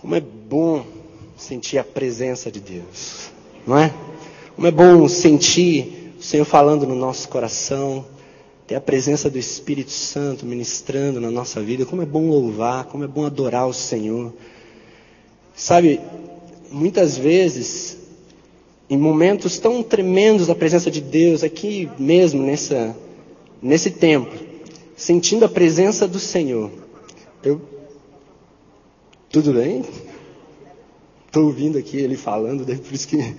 Como é bom sentir a presença de Deus, não é? Como é bom sentir o Senhor falando no nosso coração, ter a presença do Espírito Santo ministrando na nossa vida. Como é bom louvar, como é bom adorar o Senhor. Sabe, muitas vezes, em momentos tão tremendos da presença de Deus, aqui mesmo nessa, nesse templo, sentindo a presença do Senhor, eu tudo bem? Estou ouvindo aqui ele falando, daí por isso que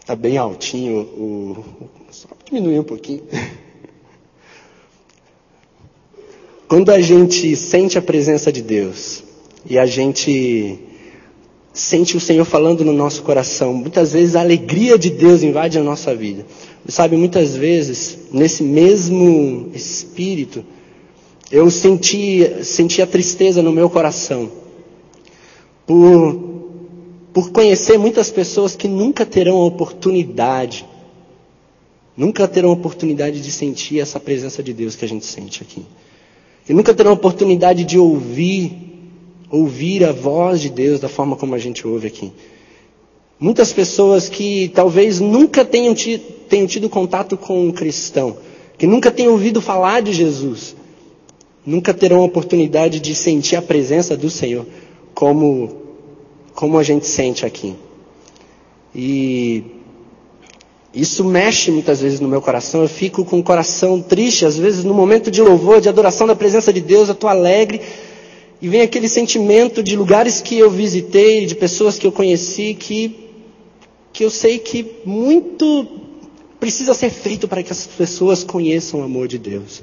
está bem altinho o. Só diminuir um pouquinho. Quando a gente sente a presença de Deus e a gente sente o Senhor falando no nosso coração, muitas vezes a alegria de Deus invade a nossa vida. Sabe, muitas vezes, nesse mesmo espírito, eu senti, senti a tristeza no meu coração por, por conhecer muitas pessoas que nunca terão a oportunidade, nunca terão a oportunidade de sentir essa presença de Deus que a gente sente aqui. E nunca terão a oportunidade de ouvir, ouvir a voz de Deus da forma como a gente ouve aqui. Muitas pessoas que talvez nunca tenham tido, tenham tido contato com um cristão, que nunca tenham ouvido falar de Jesus, nunca terão a oportunidade de sentir a presença do Senhor como, como a gente sente aqui. E isso mexe muitas vezes no meu coração. Eu fico com o coração triste, às vezes no momento de louvor, de adoração da presença de Deus, eu estou alegre. E vem aquele sentimento de lugares que eu visitei, de pessoas que eu conheci, que, que eu sei que muito precisa ser feito para que as pessoas conheçam o amor de Deus.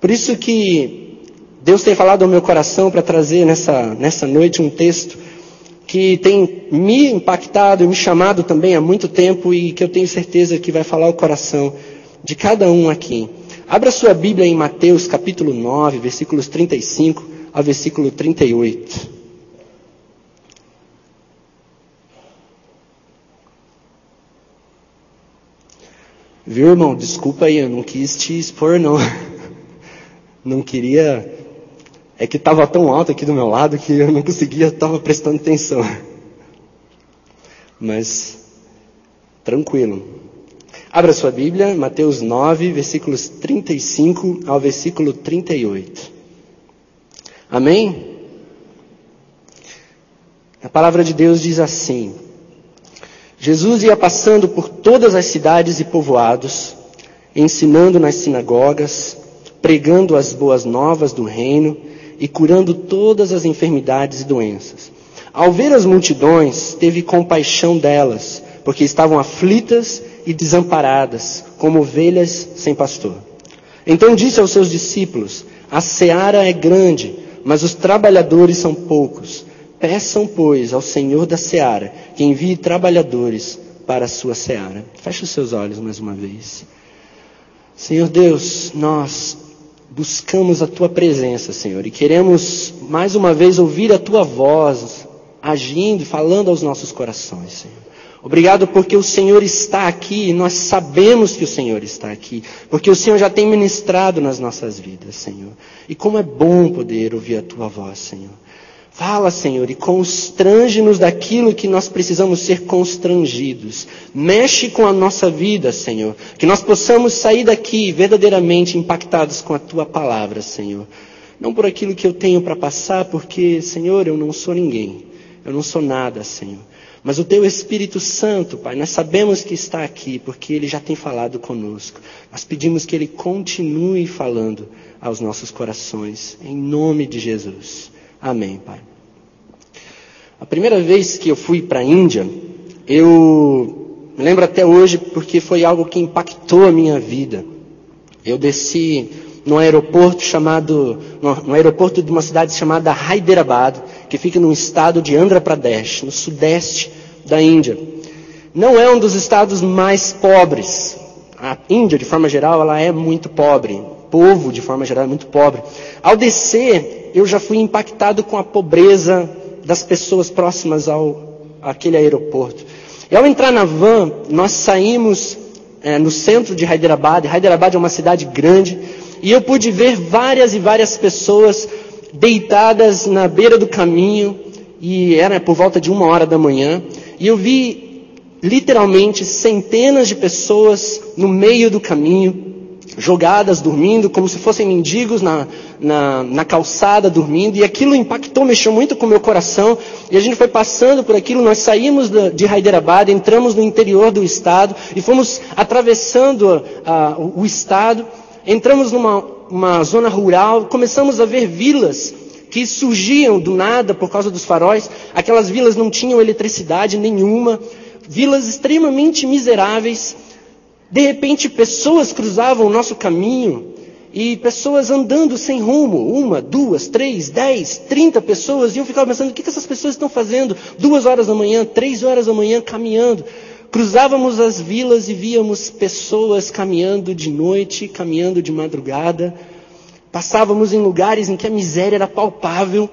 Por isso que Deus tem falado ao meu coração para trazer nessa, nessa noite um texto que tem me impactado e me chamado também há muito tempo e que eu tenho certeza que vai falar o coração de cada um aqui. Abra sua Bíblia em Mateus capítulo 9, versículos 35 ao versículo 38. Viu, irmão? Desculpa aí, eu não quis te expor, não. não queria. É que estava tão alto aqui do meu lado que eu não conseguia, estava prestando atenção. Mas, tranquilo. Abra sua Bíblia, Mateus 9, versículos 35 ao versículo 38. Amém? A palavra de Deus diz assim: Jesus ia passando por todas as cidades e povoados, ensinando nas sinagogas, pregando as boas novas do reino e curando todas as enfermidades e doenças. Ao ver as multidões, teve compaixão delas, porque estavam aflitas e desamparadas, como ovelhas sem pastor. Então disse aos seus discípulos: A seara é grande, mas os trabalhadores são poucos. Peçam, pois, ao Senhor da seara que envie trabalhadores para a sua seara. Feche os seus olhos mais uma vez. Senhor Deus, nós buscamos a tua presença, Senhor, e queremos mais uma vez ouvir a tua voz agindo e falando aos nossos corações, Senhor. Obrigado porque o Senhor está aqui e nós sabemos que o Senhor está aqui, porque o Senhor já tem ministrado nas nossas vidas, Senhor. E como é bom poder ouvir a tua voz, Senhor. Fala, Senhor, e constrange-nos daquilo que nós precisamos ser constrangidos. Mexe com a nossa vida, Senhor. Que nós possamos sair daqui verdadeiramente impactados com a tua palavra, Senhor. Não por aquilo que eu tenho para passar, porque, Senhor, eu não sou ninguém. Eu não sou nada, Senhor. Mas o teu Espírito Santo, Pai, nós sabemos que está aqui, porque ele já tem falado conosco. Nós pedimos que ele continue falando aos nossos corações, em nome de Jesus. Amém, Pai. A primeira vez que eu fui para a Índia, eu me lembro até hoje porque foi algo que impactou a minha vida. Eu desci num aeroporto chamado, no aeroporto de uma cidade chamada Hyderabad, que fica no estado de Andhra Pradesh, no sudeste da Índia. Não é um dos estados mais pobres. A Índia, de forma geral, ela é muito pobre. O povo, de forma geral, é muito pobre. Ao descer, eu já fui impactado com a pobreza das pessoas próximas ao aquele aeroporto. E ao entrar na van, nós saímos é, no centro de Hyderabad. Hyderabad é uma cidade grande e eu pude ver várias e várias pessoas deitadas na beira do caminho, e era por volta de uma hora da manhã, e eu vi literalmente centenas de pessoas no meio do caminho, jogadas, dormindo, como se fossem mendigos na, na, na, calçada, dormindo, e aquilo impactou, mexeu muito com o meu coração, e a gente foi passando por aquilo, nós saímos de Hyderabad, entramos no interior do estado, e fomos atravessando uh, o estado, entramos numa uma zona rural, começamos a ver vilas que surgiam do nada por causa dos faróis, aquelas vilas não tinham eletricidade nenhuma, vilas extremamente miseráveis, de repente, pessoas cruzavam o nosso caminho e pessoas andando sem rumo, uma, duas, três, dez, trinta pessoas, e eu ficava pensando, o que, que essas pessoas estão fazendo? Duas horas da manhã, três horas da manhã, caminhando. Cruzávamos as vilas e víamos pessoas caminhando de noite, caminhando de madrugada. Passávamos em lugares em que a miséria era palpável,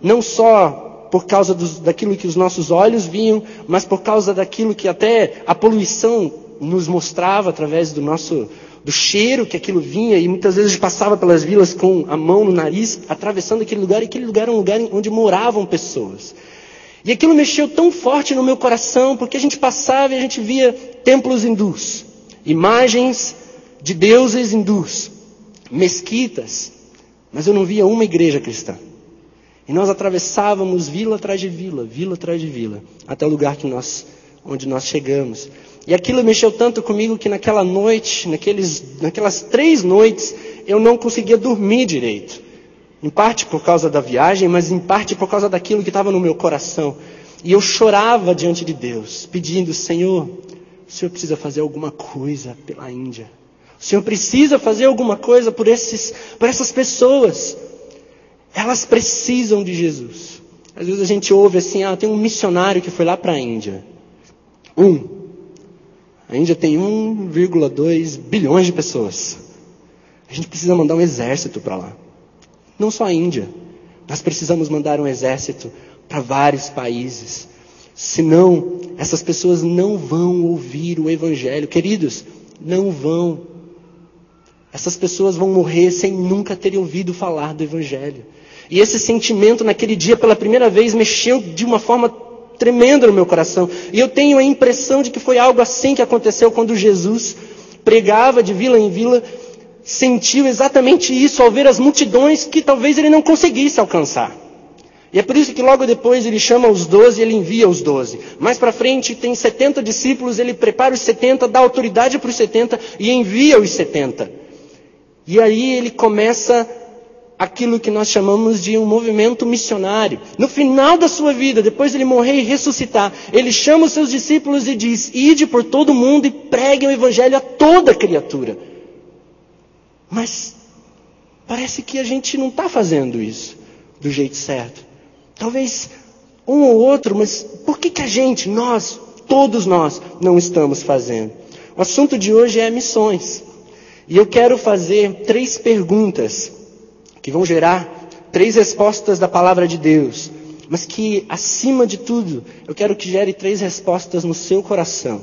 não só por causa dos, daquilo que os nossos olhos viam, mas por causa daquilo que até a poluição nos mostrava através do nosso do cheiro que aquilo vinha e muitas vezes passava pelas vilas com a mão no nariz, atravessando aquele lugar e aquele lugar era um lugar onde moravam pessoas. E aquilo mexeu tão forte no meu coração porque a gente passava e a gente via templos hindus, imagens de deuses hindus, mesquitas, mas eu não via uma igreja cristã. E nós atravessávamos vila atrás de vila, vila atrás de vila, até o lugar que nós, onde nós chegamos. E aquilo mexeu tanto comigo que naquela noite, naqueles, naquelas três noites, eu não conseguia dormir direito. Em parte por causa da viagem, mas em parte por causa daquilo que estava no meu coração. E eu chorava diante de Deus, pedindo: Senhor, o Senhor precisa fazer alguma coisa pela Índia. O Senhor precisa fazer alguma coisa por, esses, por essas pessoas. Elas precisam de Jesus. Às vezes a gente ouve assim: ah, tem um missionário que foi lá para a Índia. Um. A Índia tem 1,2 bilhões de pessoas. A gente precisa mandar um exército para lá. Não só a Índia. Nós precisamos mandar um exército para vários países. Senão, essas pessoas não vão ouvir o Evangelho. Queridos, não vão. Essas pessoas vão morrer sem nunca terem ouvido falar do Evangelho. E esse sentimento naquele dia, pela primeira vez, mexeu de uma forma tremenda no meu coração. E eu tenho a impressão de que foi algo assim que aconteceu quando Jesus pregava de vila em vila, sentiu exatamente isso ao ver as multidões que talvez ele não conseguisse alcançar. E é por isso que logo depois ele chama os doze ele envia os doze. Mais para frente tem 70 discípulos, ele prepara os 70, dá autoridade para os 70 e envia os 70. E aí ele começa aquilo que nós chamamos de um movimento missionário. No final da sua vida, depois de ele morrer e ressuscitar, ele chama os seus discípulos e diz: Ide por todo mundo e preguem o evangelho a toda criatura. Mas parece que a gente não está fazendo isso do jeito certo. Talvez um ou outro, mas por que, que a gente, nós, todos nós, não estamos fazendo? O assunto de hoje é missões. E eu quero fazer três perguntas que vão gerar três respostas da palavra de Deus, mas que, acima de tudo, eu quero que gere três respostas no seu coração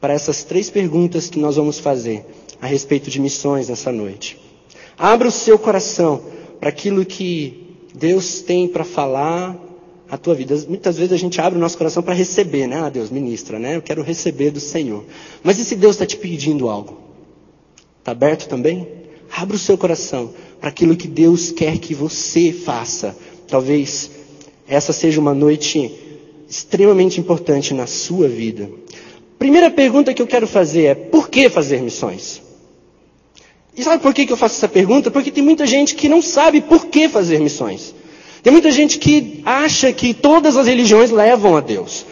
para essas três perguntas que nós vamos fazer a respeito de missões nessa noite. Abra o seu coração para aquilo que Deus tem para falar a tua vida. Muitas vezes a gente abre o nosso coração para receber, né? Ah, Deus, ministra, né? Eu quero receber do Senhor. Mas e se Deus está te pedindo algo? Está aberto também? Abra o seu coração para aquilo que Deus quer que você faça. Talvez essa seja uma noite extremamente importante na sua vida. Primeira pergunta que eu quero fazer é: por que fazer missões? E sabe por que eu faço essa pergunta? Porque tem muita gente que não sabe por que fazer missões. Tem muita gente que acha que todas as religiões levam a Deus.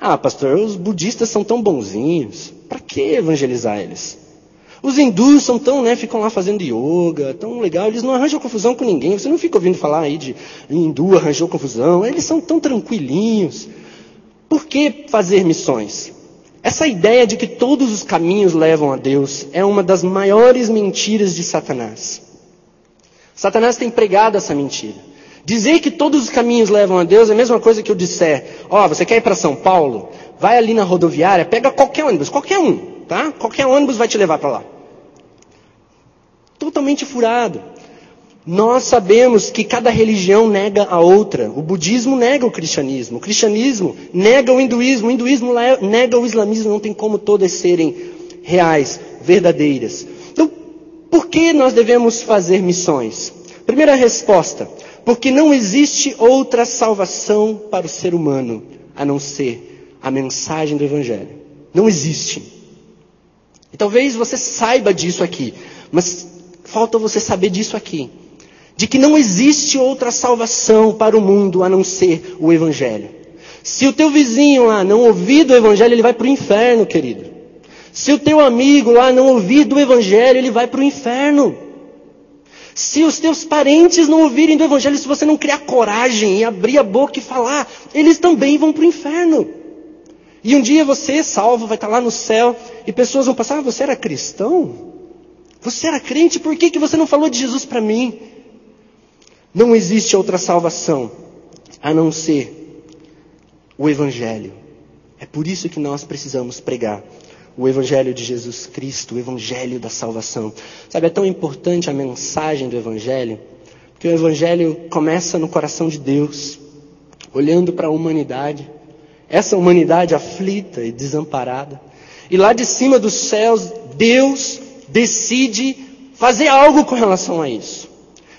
Ah, pastor, os budistas são tão bonzinhos. Para que evangelizar eles? Os hindus são tão, né, ficam lá fazendo yoga, tão legal, eles não arranjam confusão com ninguém. Você não fica ouvindo falar aí de hindu arranjou confusão, eles são tão tranquilinhos. Por que fazer missões? Essa ideia de que todos os caminhos levam a Deus é uma das maiores mentiras de Satanás. Satanás tem pregado essa mentira. Dizer que todos os caminhos levam a Deus é a mesma coisa que eu disser: Ó, oh, você quer ir para São Paulo? Vai ali na rodoviária, pega qualquer ônibus, qualquer um tá? Qualquer ônibus vai te levar para lá. Totalmente furado. Nós sabemos que cada religião nega a outra. O budismo nega o cristianismo, o cristianismo nega o hinduísmo, o hinduísmo nega o islamismo. Não tem como todas serem reais, verdadeiras. Então, por que nós devemos fazer missões? Primeira resposta: porque não existe outra salvação para o ser humano a não ser a mensagem do Evangelho. Não existe. E talvez você saiba disso aqui, mas falta você saber disso aqui de que não existe outra salvação para o mundo a não ser o Evangelho. Se o teu vizinho lá não ouvir do Evangelho, ele vai para o inferno, querido. Se o teu amigo lá não ouvir do Evangelho, ele vai para o inferno. Se os teus parentes não ouvirem do Evangelho, se você não criar coragem e abrir a boca e falar, eles também vão para o inferno. E um dia você, salvo, vai estar lá no céu e pessoas vão passar: ah, você era cristão? Você era crente? Por que, que você não falou de Jesus para mim? Não existe outra salvação a não ser o Evangelho. É por isso que nós precisamos pregar o Evangelho de Jesus Cristo, o Evangelho da salvação. Sabe, é tão importante a mensagem do Evangelho, porque o Evangelho começa no coração de Deus, olhando para a humanidade, essa humanidade aflita e desamparada. E lá de cima dos céus, Deus decide fazer algo com relação a isso.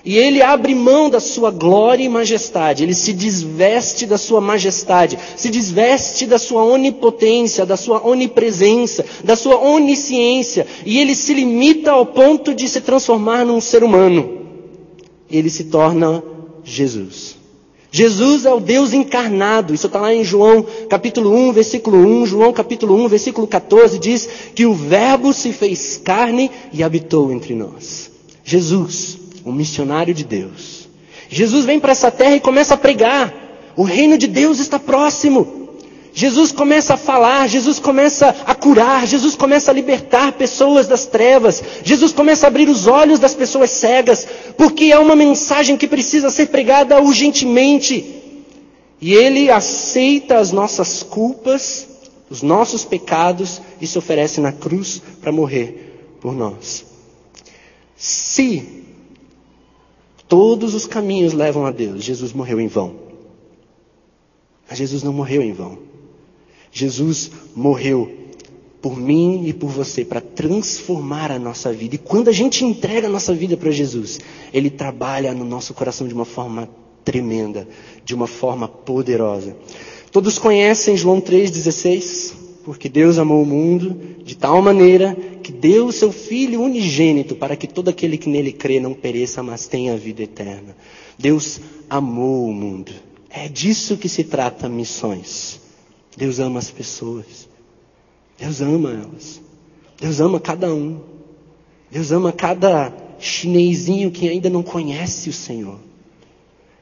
E ele abre mão da sua glória e majestade, ele se desveste da sua majestade, se desveste da sua onipotência, da sua onipresença, da sua onisciência, e ele se limita ao ponto de se transformar num ser humano. Ele se torna Jesus. Jesus é o Deus encarnado. Isso está lá em João capítulo 1, versículo 1. João capítulo 1, versículo 14 diz que o Verbo se fez carne e habitou entre nós. Jesus um missionário de Deus. Jesus vem para essa terra e começa a pregar. O reino de Deus está próximo. Jesus começa a falar, Jesus começa a curar, Jesus começa a libertar pessoas das trevas, Jesus começa a abrir os olhos das pessoas cegas, porque é uma mensagem que precisa ser pregada urgentemente. E Ele aceita as nossas culpas, os nossos pecados e se oferece na cruz para morrer por nós. Se Todos os caminhos levam a Deus. Jesus morreu em vão. Mas Jesus não morreu em vão. Jesus morreu por mim e por você para transformar a nossa vida. E quando a gente entrega a nossa vida para Jesus, Ele trabalha no nosso coração de uma forma tremenda, de uma forma poderosa. Todos conhecem João 3,16? Porque Deus amou o mundo de tal maneira que deu o seu Filho unigênito para que todo aquele que nele crê não pereça, mas tenha vida eterna. Deus amou o mundo. É disso que se trata missões. Deus ama as pessoas. Deus ama elas. Deus ama cada um. Deus ama cada chinesinho que ainda não conhece o Senhor.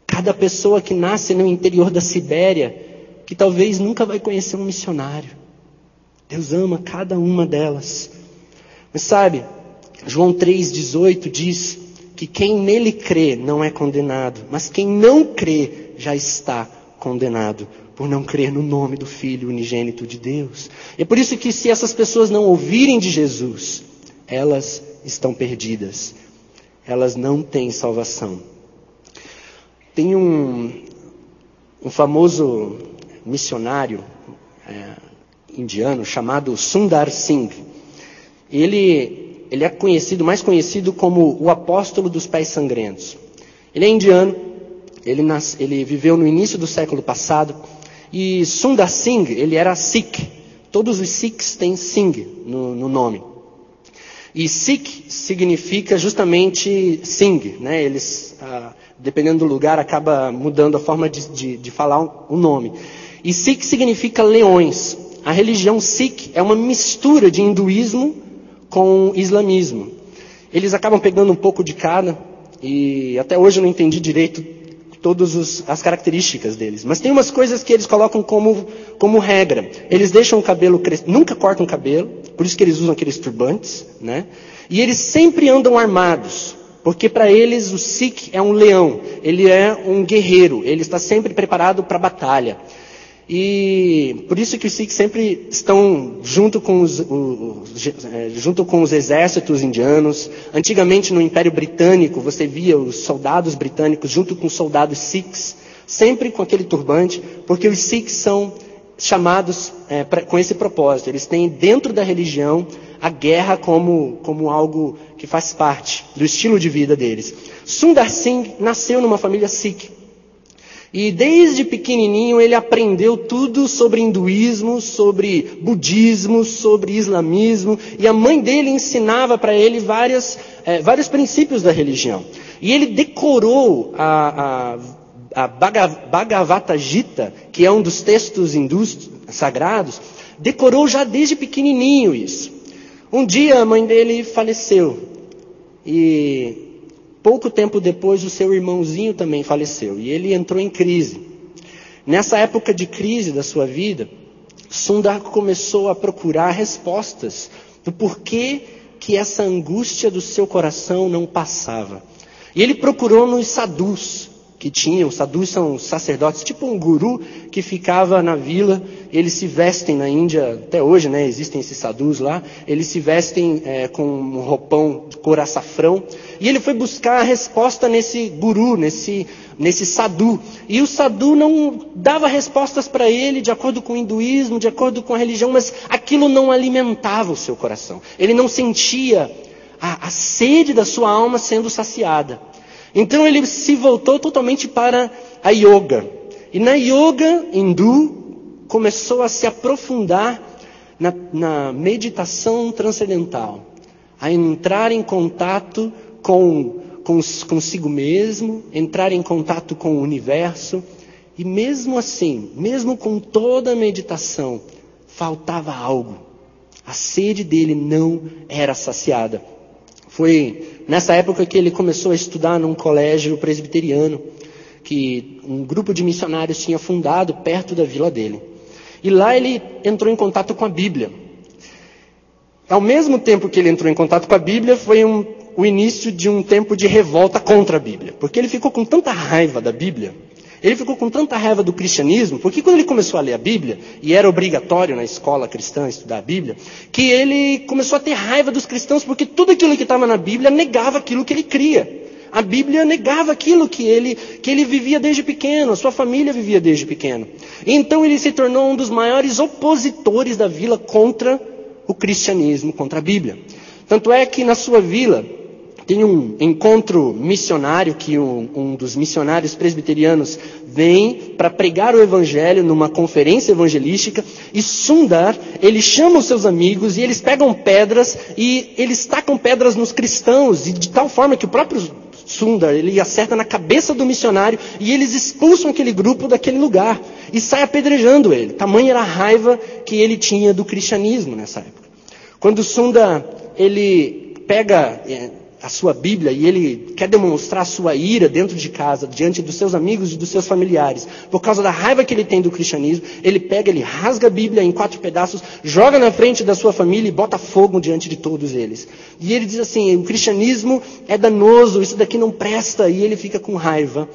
Cada pessoa que nasce no interior da Sibéria, que talvez nunca vai conhecer um missionário. Deus ama cada uma delas. Mas sabe, João 3,18 diz que quem nele crê não é condenado, mas quem não crê já está condenado por não crer no nome do Filho unigênito de Deus. E é por isso que se essas pessoas não ouvirem de Jesus, elas estão perdidas. Elas não têm salvação. Tem um, um famoso missionário, é, indiano chamado Sundar Singh. Ele, ele é conhecido, mais conhecido como o apóstolo dos pés sangrentos. Ele é indiano, ele, nas, ele viveu no início do século passado, e Sundar Singh, ele era Sikh. Todos os Sikhs têm Singh no, no nome. E Sikh significa justamente Singh, né? Eles, ah, dependendo do lugar, acaba mudando a forma de, de, de falar o nome. E Sikh significa leões a religião Sikh é uma mistura de hinduísmo com islamismo. Eles acabam pegando um pouco de cada, e até hoje eu não entendi direito todas as características deles. Mas tem umas coisas que eles colocam como, como regra. Eles deixam o cabelo crescer, nunca cortam o cabelo, por isso que eles usam aqueles turbantes, né? E eles sempre andam armados, porque para eles o Sikh é um leão, ele é um guerreiro, ele está sempre preparado para a batalha. E por isso que os Sikhs sempre estão junto com os, é, junto com os exércitos indianos. Antigamente no Império Britânico você via os soldados britânicos junto com os soldados Sikhs, sempre com aquele turbante, porque os Sikhs são chamados é, pra, com esse propósito. Eles têm dentro da religião a guerra como, como algo que faz parte do estilo de vida deles. Sundar Singh nasceu numa família Sikh. E desde pequenininho ele aprendeu tudo sobre hinduísmo, sobre budismo, sobre islamismo, e a mãe dele ensinava para ele várias, é, vários princípios da religião. E ele decorou a, a, a Bhagavata Gita, que é um dos textos hindus sagrados, decorou já desde pequenininho isso. Um dia a mãe dele faleceu e Pouco tempo depois, o seu irmãozinho também faleceu e ele entrou em crise. Nessa época de crise da sua vida, Sundar começou a procurar respostas do porquê que essa angústia do seu coração não passava. E ele procurou nos sadhus que tinham, os sadhus são sacerdotes, tipo um guru que ficava na vila, eles se vestem na Índia, até hoje, né, existem esses sadhus lá, eles se vestem é, com um roupão de cor açafrão, e ele foi buscar a resposta nesse guru, nesse, nesse sadhu. E o sadhu não dava respostas para ele de acordo com o hinduísmo, de acordo com a religião, mas aquilo não alimentava o seu coração. Ele não sentia a, a sede da sua alma sendo saciada. Então ele se voltou totalmente para a yoga. E na yoga hindu começou a se aprofundar na, na meditação transcendental, a entrar em contato com, com, consigo mesmo, entrar em contato com o universo. E mesmo assim, mesmo com toda a meditação, faltava algo. A sede dele não era saciada. Foi nessa época que ele começou a estudar num colégio presbiteriano, que um grupo de missionários tinha fundado perto da vila dele. E lá ele entrou em contato com a Bíblia. Ao mesmo tempo que ele entrou em contato com a Bíblia, foi um, o início de um tempo de revolta contra a Bíblia. Porque ele ficou com tanta raiva da Bíblia, ele ficou com tanta raiva do cristianismo, porque quando ele começou a ler a Bíblia, e era obrigatório na escola cristã estudar a Bíblia, que ele começou a ter raiva dos cristãos, porque tudo aquilo que estava na Bíblia negava aquilo que ele cria. A Bíblia negava aquilo que ele, que ele vivia desde pequeno, a sua família vivia desde pequeno. Então ele se tornou um dos maiores opositores da vila contra o cristianismo, contra a Bíblia. Tanto é que na sua vila, tem um encontro missionário que um, um dos missionários presbiterianos vem para pregar o evangelho numa conferência evangelística e Sundar, ele chama os seus amigos e eles pegam pedras e eles tacam pedras nos cristãos e de tal forma que o próprio Sundar, ele acerta na cabeça do missionário e eles expulsam aquele grupo daquele lugar e sai apedrejando ele. Tamanha era a raiva que ele tinha do cristianismo nessa época. Quando Sundar, ele pega é, a sua Bíblia e ele quer demonstrar sua ira dentro de casa, diante dos seus amigos e dos seus familiares, por causa da raiva que ele tem do cristianismo, ele pega, ele rasga a Bíblia em quatro pedaços, joga na frente da sua família e bota fogo diante de todos eles. E ele diz assim: o cristianismo é danoso, isso daqui não presta, e ele fica com raiva,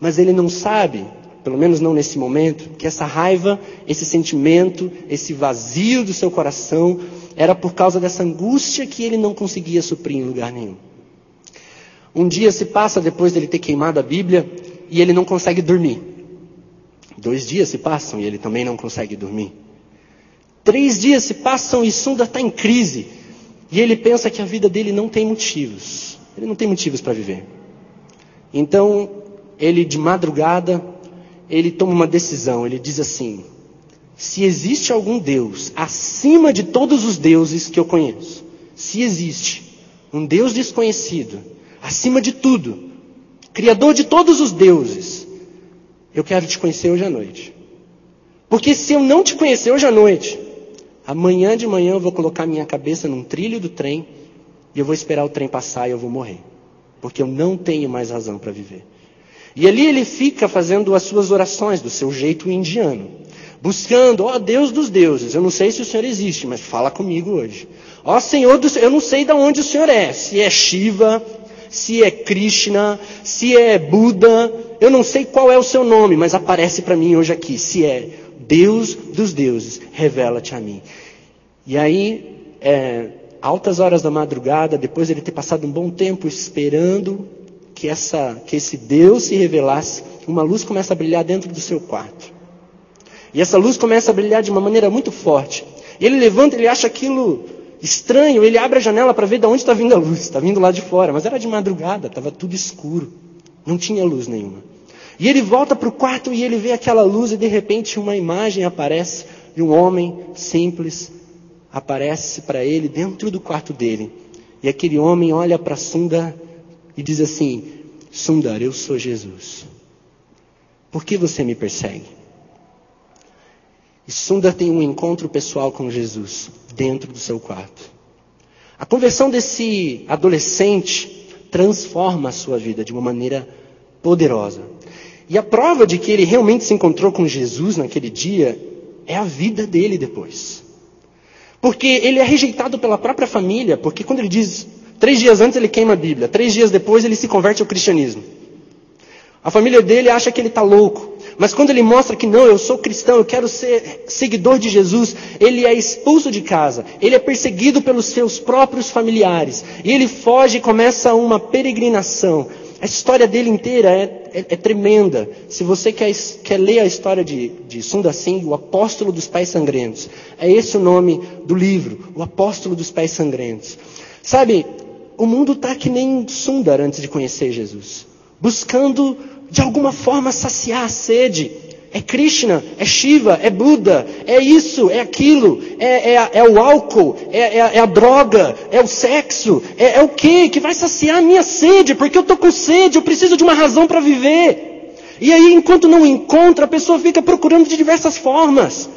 mas ele não sabe pelo menos não nesse momento, que essa raiva, esse sentimento, esse vazio do seu coração era por causa dessa angústia que ele não conseguia suprir em lugar nenhum. Um dia se passa depois dele ter queimado a Bíblia e ele não consegue dormir. Dois dias se passam e ele também não consegue dormir. Três dias se passam e Sunda está em crise. E ele pensa que a vida dele não tem motivos. Ele não tem motivos para viver. Então, ele de madrugada ele toma uma decisão, ele diz assim: se existe algum Deus acima de todos os deuses que eu conheço, se existe um Deus desconhecido, acima de tudo, Criador de todos os deuses, eu quero te conhecer hoje à noite. Porque se eu não te conhecer hoje à noite, amanhã de manhã eu vou colocar minha cabeça num trilho do trem e eu vou esperar o trem passar e eu vou morrer. Porque eu não tenho mais razão para viver. E ali ele fica fazendo as suas orações do seu jeito indiano. Buscando, ó Deus dos deuses, eu não sei se o Senhor existe, mas fala comigo hoje. Ó Senhor, do, eu não sei de onde o Senhor é, se é Shiva, se é Krishna, se é Buda, eu não sei qual é o seu nome, mas aparece para mim hoje aqui, se é Deus dos deuses, revela-te a mim. E aí, é, altas horas da madrugada, depois de ele ter passado um bom tempo esperando que, essa, que esse Deus se revelasse, uma luz começa a brilhar dentro do seu quarto. E essa luz começa a brilhar de uma maneira muito forte. E ele levanta, ele acha aquilo estranho, ele abre a janela para ver de onde está vindo a luz. Está vindo lá de fora, mas era de madrugada, estava tudo escuro. Não tinha luz nenhuma. E ele volta para o quarto e ele vê aquela luz e de repente uma imagem aparece de um homem simples, aparece para ele dentro do quarto dele. E aquele homem olha para Sundar e diz assim: Sundar, eu sou Jesus. Por que você me persegue? E Sundar tem um encontro pessoal com Jesus dentro do seu quarto. A conversão desse adolescente transforma a sua vida de uma maneira poderosa. E a prova de que ele realmente se encontrou com Jesus naquele dia é a vida dele depois. Porque ele é rejeitado pela própria família, porque quando ele diz, três dias antes ele queima a Bíblia, três dias depois ele se converte ao cristianismo. A família dele acha que ele está louco. Mas quando ele mostra que não, eu sou cristão, eu quero ser seguidor de Jesus, ele é expulso de casa, ele é perseguido pelos seus próprios familiares, e ele foge e começa uma peregrinação. A história dele inteira é, é, é tremenda. Se você quer, quer, ler a história de, de Sundar Singh, o apóstolo dos pés sangrentos, é esse o nome do livro, o apóstolo dos pés sangrentos. Sabe, o mundo está que nem Sundar antes de conhecer Jesus, buscando de alguma forma saciar a sede. É Krishna, é Shiva, é Buda, é isso, é aquilo, é, é, é o álcool, é, é, é, a droga, é o sexo, é, é o que que vai saciar a minha sede, porque eu estou com sede, eu preciso de uma razão para viver. E aí, enquanto não encontra, a pessoa fica procurando de diversas formas.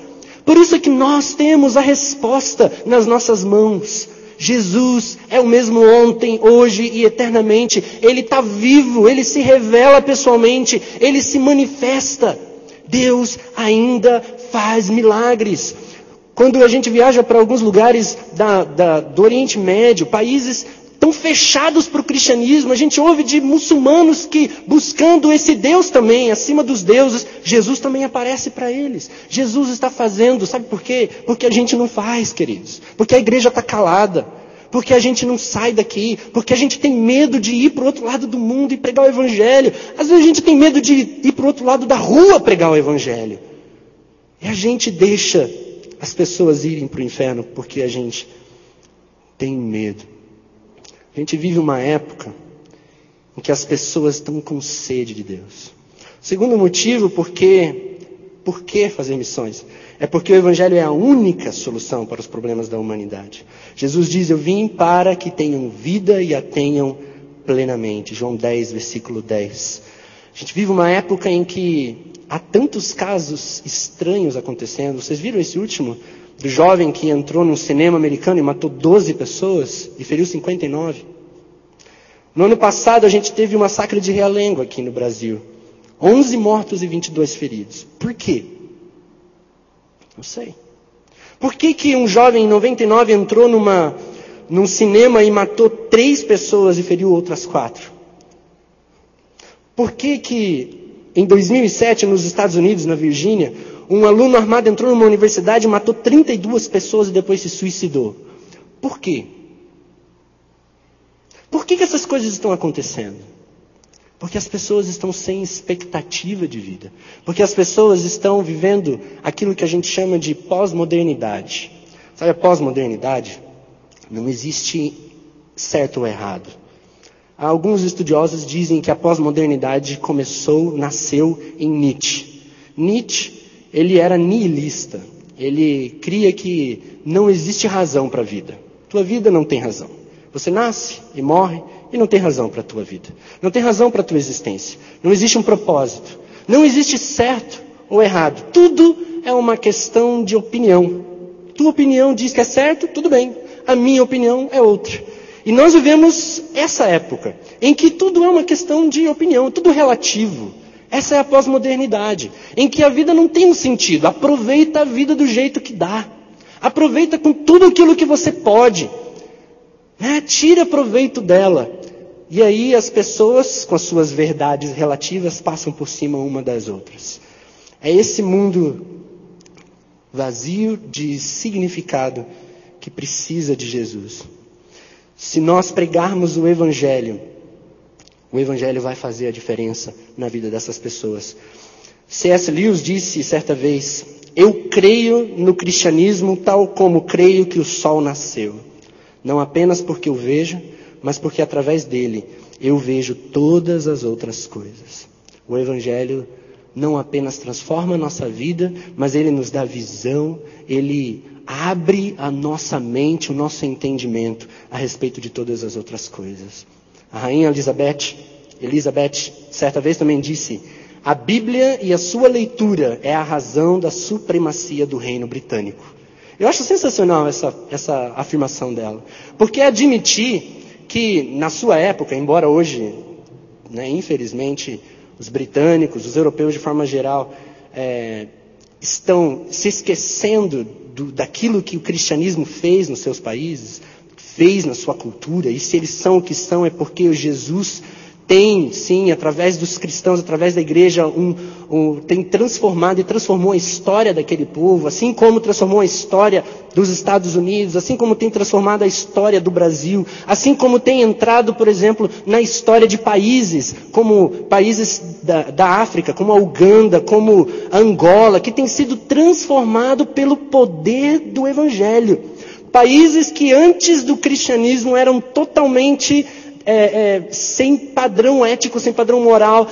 Por isso é que nós temos a resposta nas nossas mãs. Jesus é o mesmo ontem, hoje e eternamente. Ele está vivo, ele se revela pessoalmente, ele se manifesta. Deus ainda faz milagres. Quando a gente viaja para alguns lugares da, da, do Oriente Médio, países tão fechados para o cristianismo, a gente ouve de muçulmanos que, buscando esse Deus também, acima dos deuses, Jesus também aparece para eles. Jesus está fazendo, sabe por quê? Porque a gente não faz, queridos. Porque a igreja está calada. Porque a gente não sai daqui. Porque a gente tem medo de ir para o outro lado do mundo e pregar o Evangelho. Às vezes a gente tem medo de ir para o outro lado da rua pregar o Evangelho. E a gente deixa as pessoas irem para o inferno porque a gente tem medo. A gente vive uma época em que as pessoas estão com sede de Deus. Segundo motivo, porque por que fazer missões? É porque o Evangelho é a única solução para os problemas da humanidade. Jesus diz: Eu vim para que tenham vida e a tenham plenamente. João 10, versículo 10. A gente vive uma época em que há tantos casos estranhos acontecendo. Vocês viram esse último? Do jovem que entrou num cinema americano e matou 12 pessoas e feriu 59. No ano passado a gente teve um massacre de Realengo aqui no Brasil. 11 mortos e 22 feridos. Por quê? Não sei. Por que, que um jovem em 99 entrou numa, num cinema e matou três pessoas e feriu outras quatro? Por que, que em 2007, nos Estados Unidos, na Virgínia, um aluno armado entrou numa universidade matou 32 pessoas e depois se suicidou? Por quê? Por que, que essas coisas estão acontecendo? Porque as pessoas estão sem expectativa de vida. Porque as pessoas estão vivendo aquilo que a gente chama de pós-modernidade. Sabe a pós-modernidade? Não existe certo ou errado. Alguns estudiosos dizem que a pós-modernidade começou, nasceu em Nietzsche. Nietzsche, ele era nihilista. Ele cria que não existe razão para a vida. Tua vida não tem razão. Você nasce e morre e não tem razão para a tua vida. Não tem razão para a tua existência. Não existe um propósito. Não existe certo ou errado. Tudo é uma questão de opinião. Tua opinião diz que é certo, tudo bem. A minha opinião é outra. E nós vivemos essa época em que tudo é uma questão de opinião, tudo relativo. Essa é a pós-modernidade, em que a vida não tem um sentido. Aproveita a vida do jeito que dá. Aproveita com tudo aquilo que você pode. Né? Tira proveito dela. E aí as pessoas, com as suas verdades relativas, passam por cima uma das outras. É esse mundo vazio de significado, que precisa de Jesus. Se nós pregarmos o Evangelho, o Evangelho vai fazer a diferença na vida dessas pessoas. C.S. Lewis disse certa vez: Eu creio no cristianismo tal como creio que o sol nasceu, não apenas porque o vejo, mas porque através dele eu vejo todas as outras coisas. O Evangelho não apenas transforma a nossa vida, mas ele nos dá visão, ele abre a nossa mente, o nosso entendimento a respeito de todas as outras coisas. A rainha Elizabeth, Elizabeth, certa vez também disse: a Bíblia e a sua leitura é a razão da supremacia do reino britânico. Eu acho sensacional essa, essa afirmação dela, porque admitir que na sua época, embora hoje, né, infelizmente, os britânicos, os europeus de forma geral, é, estão se esquecendo do, daquilo que o cristianismo fez nos seus países, fez na sua cultura, e se eles são o que são é porque Jesus tem, sim, através dos cristãos, através da igreja, um, um, tem transformado e transformou a história daquele povo, assim como transformou a história dos Estados Unidos, assim como tem transformado a história do Brasil, assim como tem entrado, por exemplo, na história de países, como países da, da África, como a Uganda, como Angola, que tem sido transformado pelo poder do Evangelho. Países que antes do cristianismo eram totalmente é, é, sem padrão ético, sem padrão moral,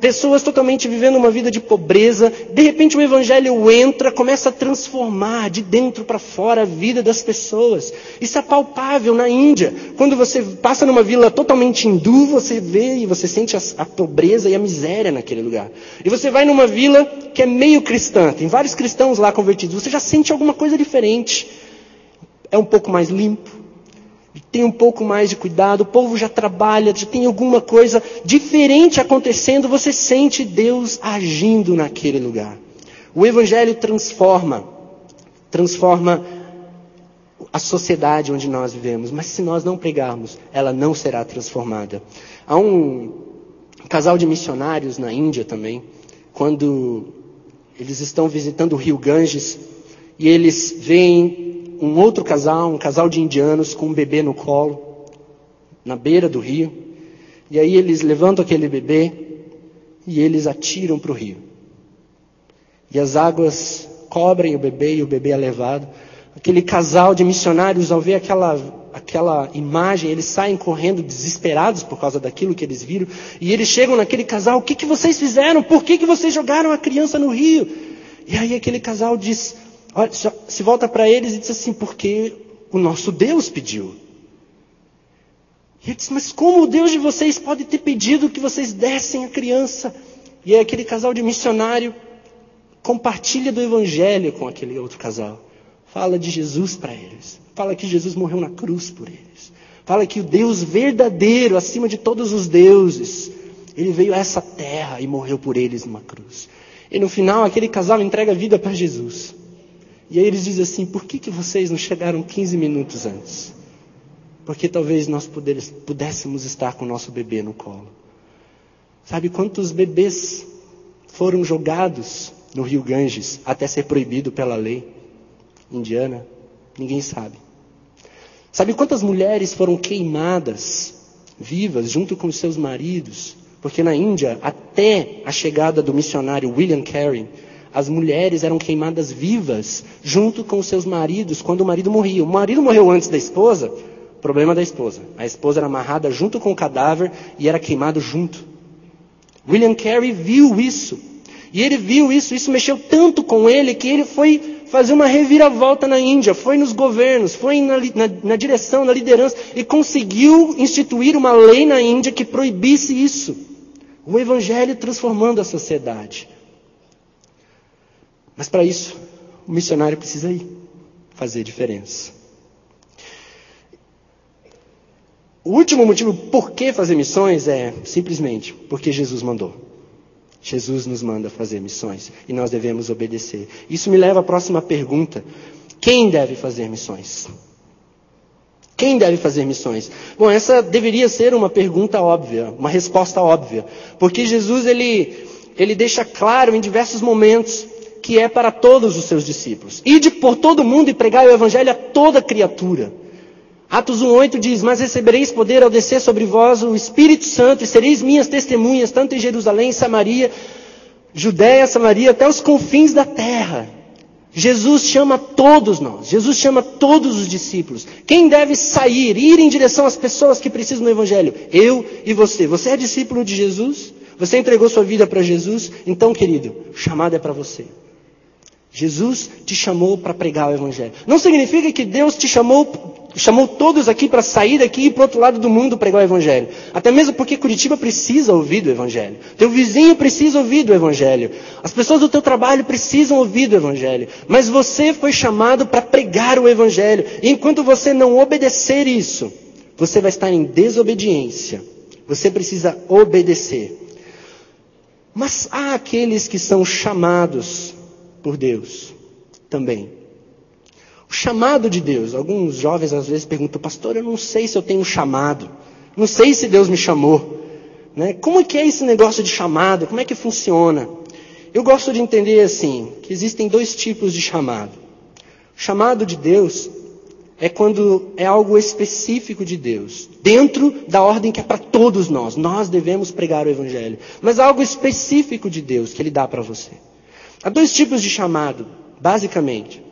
pessoas totalmente vivendo uma vida de pobreza. De repente o Evangelho entra, começa a transformar de dentro para fora a vida das pessoas. Isso é palpável na Índia. Quando você passa numa vila totalmente hindu, você vê e você sente a, a pobreza e a miséria naquele lugar. E você vai numa vila que é meio cristã, tem vários cristãos lá convertidos, você já sente alguma coisa diferente. É um pouco mais limpo tem um pouco mais de cuidado, o povo já trabalha, já tem alguma coisa diferente acontecendo, você sente Deus agindo naquele lugar. O Evangelho transforma, transforma a sociedade onde nós vivemos, mas se nós não pregarmos, ela não será transformada. Há um casal de missionários na Índia também, quando eles estão visitando o rio Ganges, e eles veem um outro casal, um casal de indianos com um bebê no colo, na beira do rio. E aí eles levantam aquele bebê e eles atiram para o rio. E as águas cobrem o bebê e o bebê é levado. Aquele casal de missionários, ao ver aquela, aquela imagem, eles saem correndo desesperados por causa daquilo que eles viram. E eles chegam naquele casal: O que, que vocês fizeram? Por que, que vocês jogaram a criança no rio? E aí aquele casal diz: Se volta para eles e diz assim, porque o nosso Deus pediu. E ele diz, mas como o Deus de vocês pode ter pedido que vocês dessem a criança? E aí aquele casal de missionário compartilha do evangelho com aquele outro casal. Fala de Jesus para eles. Fala que Jesus morreu na cruz por eles. Fala que o Deus verdadeiro, acima de todos os deuses, ele veio a essa terra e morreu por eles numa cruz. E no final, aquele casal entrega a vida para Jesus. E aí eles dizem assim: por que, que vocês não chegaram 15 minutos antes? Porque talvez nós pudéssemos estar com o nosso bebê no colo. Sabe quantos bebês foram jogados no rio Ganges até ser proibido pela lei indiana? Ninguém sabe. Sabe quantas mulheres foram queimadas vivas junto com seus maridos? Porque na Índia, até a chegada do missionário William Carey, as mulheres eram queimadas vivas junto com seus maridos quando o marido morria. O marido morreu antes da esposa, problema da esposa. A esposa era amarrada junto com o cadáver e era queimado junto. William Carey viu isso. E ele viu isso, isso mexeu tanto com ele que ele foi fazer uma reviravolta na Índia, foi nos governos, foi na, na, na direção, na liderança e conseguiu instituir uma lei na Índia que proibisse isso. O Evangelho transformando a sociedade. Mas para isso, o missionário precisa ir fazer diferença. O último motivo por que fazer missões é simplesmente porque Jesus mandou. Jesus nos manda fazer missões e nós devemos obedecer. Isso me leva à próxima pergunta: quem deve fazer missões? Quem deve fazer missões? Bom, essa deveria ser uma pergunta óbvia, uma resposta óbvia, porque Jesus ele ele deixa claro em diversos momentos que é para todos os seus discípulos. Ide por todo mundo e pregai o evangelho a toda criatura. Atos 1,8 diz: Mas recebereis poder ao descer sobre vós o Espírito Santo, e sereis minhas testemunhas, tanto em Jerusalém, Samaria, Judéia, Samaria, até os confins da terra. Jesus chama todos nós, Jesus chama todos os discípulos. Quem deve sair, ir em direção às pessoas que precisam do Evangelho? Eu e você. Você é discípulo de Jesus? Você entregou sua vida para Jesus? Então, querido, o chamado é para você. Jesus te chamou para pregar o Evangelho. Não significa que Deus te chamou, chamou todos aqui para sair daqui e para o outro lado do mundo pregar o Evangelho. Até mesmo porque Curitiba precisa ouvir do Evangelho. Teu vizinho precisa ouvir do Evangelho. As pessoas do teu trabalho precisam ouvir do Evangelho. Mas você foi chamado para pregar o Evangelho. E enquanto você não obedecer isso, você vai estar em desobediência. Você precisa obedecer. Mas há aqueles que são chamados por Deus também. O chamado de Deus. Alguns jovens às vezes perguntam, pastor, eu não sei se eu tenho um chamado. Não sei se Deus me chamou. Né? Como é que é esse negócio de chamado? Como é que funciona? Eu gosto de entender assim, que existem dois tipos de chamado. O chamado de Deus é quando é algo específico de Deus, dentro da ordem que é para todos nós. Nós devemos pregar o Evangelho. Mas algo específico de Deus que Ele dá para você. Há dois tipos de chamado, basicamente.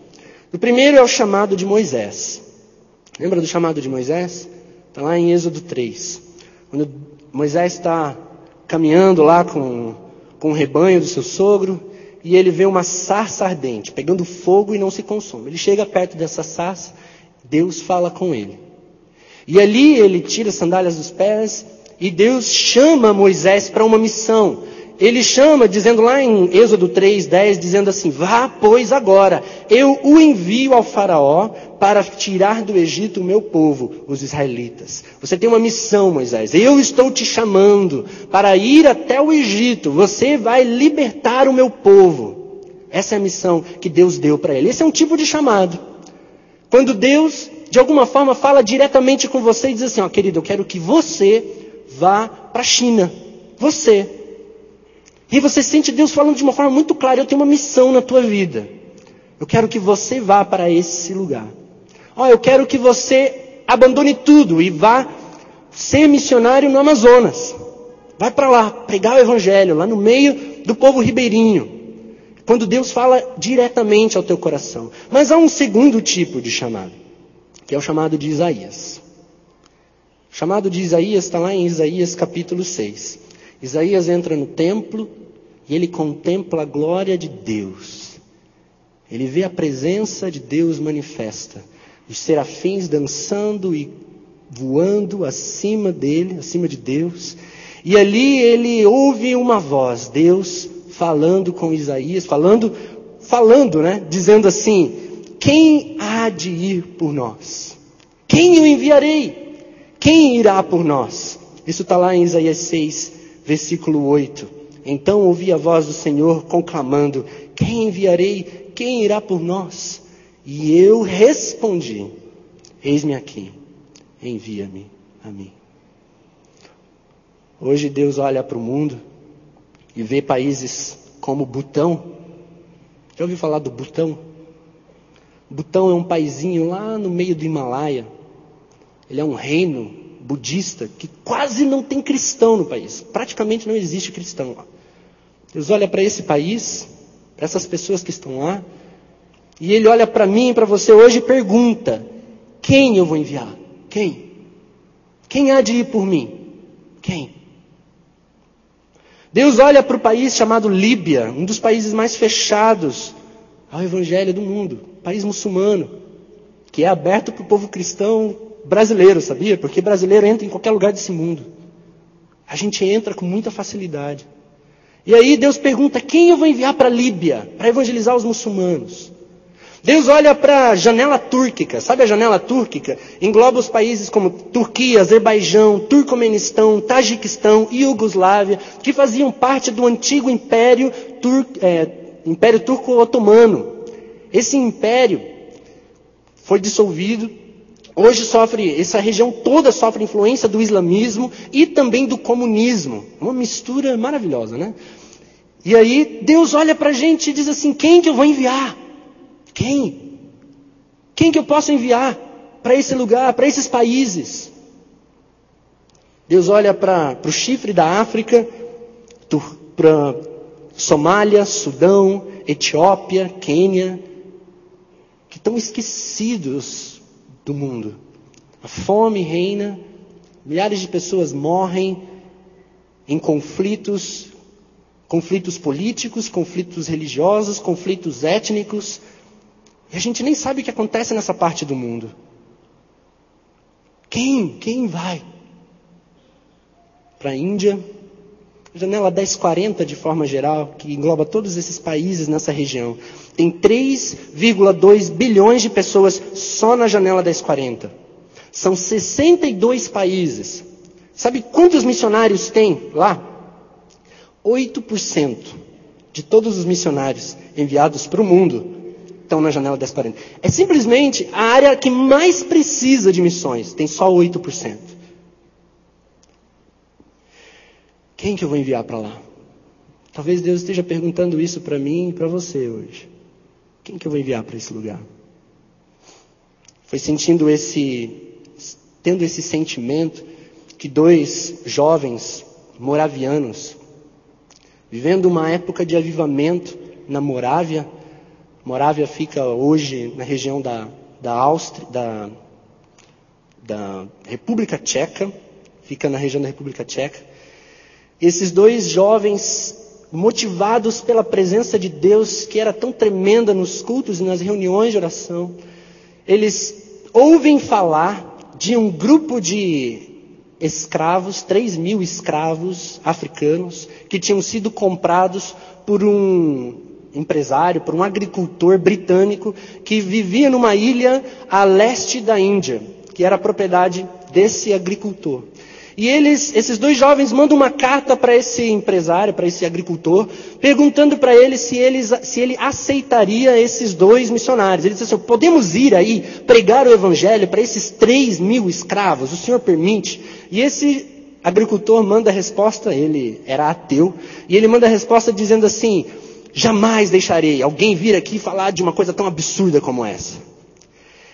O primeiro é o chamado de Moisés. Lembra do chamado de Moisés? Está lá em Êxodo 3. Quando Moisés está caminhando lá com, com o rebanho do seu sogro, e ele vê uma sarça ardente, pegando fogo e não se consome. Ele chega perto dessa sarça, Deus fala com ele. E ali ele tira as sandálias dos pés, e Deus chama Moisés para uma missão ele chama, dizendo lá em Êxodo 3, 10, dizendo assim: Vá, pois, agora, eu o envio ao Faraó para tirar do Egito o meu povo, os israelitas. Você tem uma missão, Moisés. Eu estou te chamando para ir até o Egito. Você vai libertar o meu povo. Essa é a missão que Deus deu para ele. Esse é um tipo de chamado. Quando Deus, de alguma forma, fala diretamente com você e diz assim: Ó, querido, eu quero que você vá para a China. Você. E você sente Deus falando de uma forma muito clara: eu tenho uma missão na tua vida. Eu quero que você vá para esse lugar. Ó, eu quero que você abandone tudo e vá ser missionário no Amazonas. Vai para lá, pregar o evangelho, lá no meio do povo ribeirinho. Quando Deus fala diretamente ao teu coração. Mas há um segundo tipo de chamado, que é o chamado de Isaías. O chamado de Isaías está lá em Isaías capítulo 6. Isaías entra no templo e ele contempla a glória de Deus. Ele vê a presença de Deus manifesta. Os serafins dançando e voando acima dele, acima de Deus. E ali ele ouve uma voz, Deus falando com Isaías, falando, falando, né? Dizendo assim: Quem há de ir por nós? Quem eu enviarei? Quem irá por nós? Isso está lá em Isaías 6, versículo 8. Então ouvi a voz do Senhor conclamando: Quem enviarei? Quem irá por nós? E eu respondi: Eis-me aqui, envia-me a mim. Hoje Deus olha para o mundo e vê países como Butão. Já ouviu falar do Butão? Butão é um paizinho lá no meio do Himalaia. Ele é um reino budista que quase não tem cristão no país. Praticamente não existe cristão lá. Deus olha para esse país, para essas pessoas que estão lá, e Ele olha para mim e para você hoje e pergunta: quem eu vou enviar? Quem? Quem há de ir por mim? Quem? Deus olha para o país chamado Líbia, um dos países mais fechados ao Evangelho do mundo, país muçulmano, que é aberto para o povo cristão brasileiro, sabia? Porque brasileiro entra em qualquer lugar desse mundo. A gente entra com muita facilidade. E aí Deus pergunta: quem eu vou enviar para a Líbia para evangelizar os muçulmanos? Deus olha para a janela túrquica, sabe a janela túrquica? Engloba os países como Turquia, Azerbaijão, Turcomenistão, Tajiquistão e Iugoslávia, que faziam parte do antigo Império, Tur é, Império Turco-Otomano. Esse império foi dissolvido Hoje sofre, essa região toda sofre influência do islamismo e também do comunismo. Uma mistura maravilhosa, né? E aí Deus olha para a gente e diz assim: quem que eu vou enviar? Quem? Quem que eu posso enviar para esse lugar, para esses países? Deus olha para o chifre da África, para Somália, Sudão, Etiópia, Quênia, que estão esquecidos do mundo. A fome reina, milhares de pessoas morrem em conflitos, conflitos políticos, conflitos religiosos, conflitos étnicos, e a gente nem sabe o que acontece nessa parte do mundo. Quem? Quem vai? Para a Índia, janela 1040 de forma geral, que engloba todos esses países nessa região. Tem 3,2 bilhões de pessoas só na janela 1040. São 62 países. Sabe quantos missionários tem lá? 8% de todos os missionários enviados para o mundo estão na janela 1040. É simplesmente a área que mais precisa de missões, tem só 8%. Quem que eu vou enviar para lá? Talvez Deus esteja perguntando isso para mim e para você hoje. Quem que eu vou enviar para esse lugar? Foi sentindo esse, tendo esse sentimento que dois jovens moravianos, vivendo uma época de avivamento na Morávia, Morávia fica hoje na região da, da Áustria, da, da República Tcheca, fica na região da República Tcheca. Esses dois jovens, motivados pela presença de Deus, que era tão tremenda nos cultos e nas reuniões de oração, eles ouvem falar de um grupo de escravos, 3 mil escravos africanos, que tinham sido comprados por um empresário, por um agricultor britânico que vivia numa ilha a leste da Índia, que era propriedade desse agricultor. E eles, esses dois jovens mandam uma carta para esse empresário, para esse agricultor, perguntando para ele se, eles, se ele aceitaria esses dois missionários. Ele disse assim: podemos ir aí pregar o evangelho para esses três mil escravos? O senhor permite? E esse agricultor manda a resposta, ele era ateu, e ele manda a resposta dizendo assim: jamais deixarei alguém vir aqui falar de uma coisa tão absurda como essa.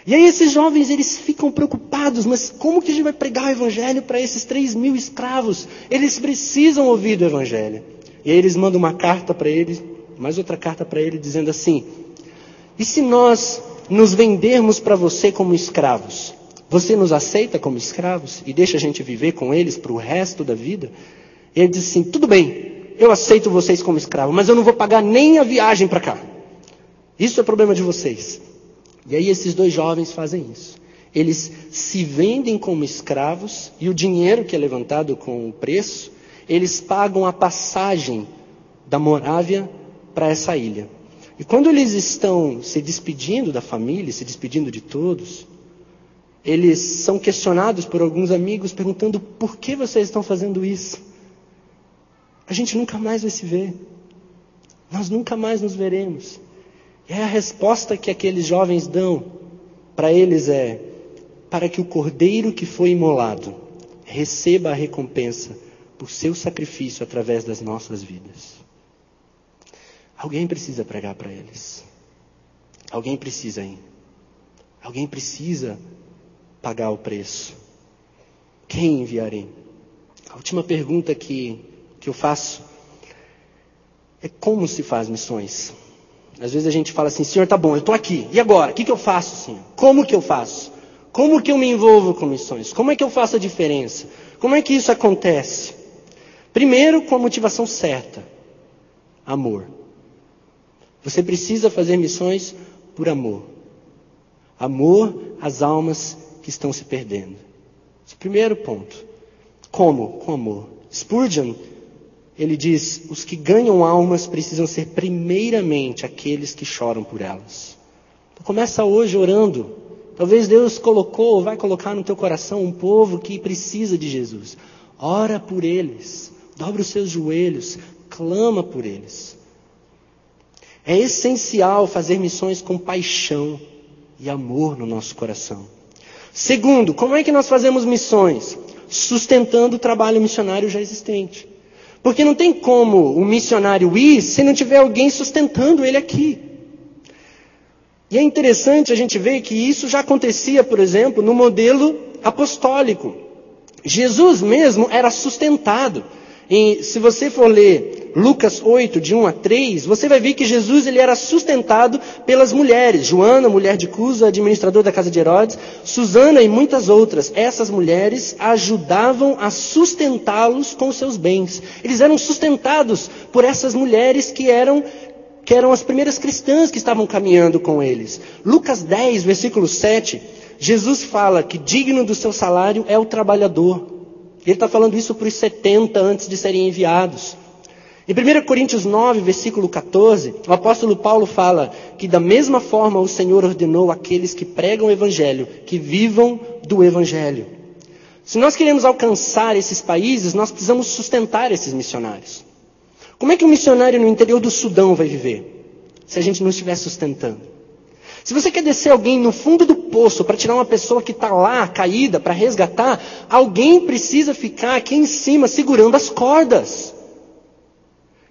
E aí esses jovens, eles ficam preocupados, mas como que a gente vai pregar o evangelho para esses três mil escravos? Eles precisam ouvir do evangelho. E aí eles mandam uma carta para ele, mais outra carta para ele, dizendo assim, e se nós nos vendermos para você como escravos? Você nos aceita como escravos e deixa a gente viver com eles para o resto da vida? E ele diz assim, tudo bem, eu aceito vocês como escravos, mas eu não vou pagar nem a viagem para cá. Isso é problema de vocês. E aí esses dois jovens fazem isso. Eles se vendem como escravos e o dinheiro que é levantado com o preço, eles pagam a passagem da Morávia para essa ilha. E quando eles estão se despedindo da família, se despedindo de todos, eles são questionados por alguns amigos perguntando por que vocês estão fazendo isso? A gente nunca mais vai se ver. Nós nunca mais nos veremos. E a resposta que aqueles jovens dão para eles é: para que o cordeiro que foi imolado receba a recompensa por seu sacrifício através das nossas vidas. Alguém precisa pregar para eles. Alguém precisa ir. Alguém precisa pagar o preço. Quem enviarei? A última pergunta que, que eu faço é como se faz missões? Às vezes a gente fala assim, Senhor, tá bom, eu estou aqui. E agora? O que, que eu faço, Senhor? Como que eu faço? Como que eu me envolvo com missões? Como é que eu faço a diferença? Como é que isso acontece? Primeiro, com a motivação certa: amor. Você precisa fazer missões por amor. Amor às almas que estão se perdendo. Esse é o primeiro ponto. Como? Com amor. Spurgeon ele diz: os que ganham almas precisam ser primeiramente aqueles que choram por elas. Então, começa hoje orando. Talvez Deus colocou, vai colocar no teu coração um povo que precisa de Jesus. Ora por eles, dobra os seus joelhos, clama por eles. É essencial fazer missões com paixão e amor no nosso coração. Segundo, como é que nós fazemos missões? Sustentando o trabalho missionário já existente. Porque não tem como o missionário ir se não tiver alguém sustentando ele aqui. E é interessante a gente ver que isso já acontecia, por exemplo, no modelo apostólico. Jesus mesmo era sustentado. Se você for ler Lucas 8, de 1 a 3, você vai ver que Jesus ele era sustentado pelas mulheres. Joana, mulher de Cusa, administrador da casa de Herodes, Susana e muitas outras. Essas mulheres ajudavam a sustentá-los com seus bens. Eles eram sustentados por essas mulheres que eram que eram as primeiras cristãs que estavam caminhando com eles. Lucas 10, versículo 7, Jesus fala que digno do seu salário é o trabalhador. Ele está falando isso para os 70 antes de serem enviados. Em 1 Coríntios 9, versículo 14, o apóstolo Paulo fala que da mesma forma o Senhor ordenou àqueles que pregam o Evangelho que vivam do Evangelho. Se nós queremos alcançar esses países, nós precisamos sustentar esses missionários. Como é que um missionário no interior do Sudão vai viver? Se a gente não estiver sustentando. Se você quer descer alguém no fundo do poço para tirar uma pessoa que está lá caída, para resgatar, alguém precisa ficar aqui em cima segurando as cordas.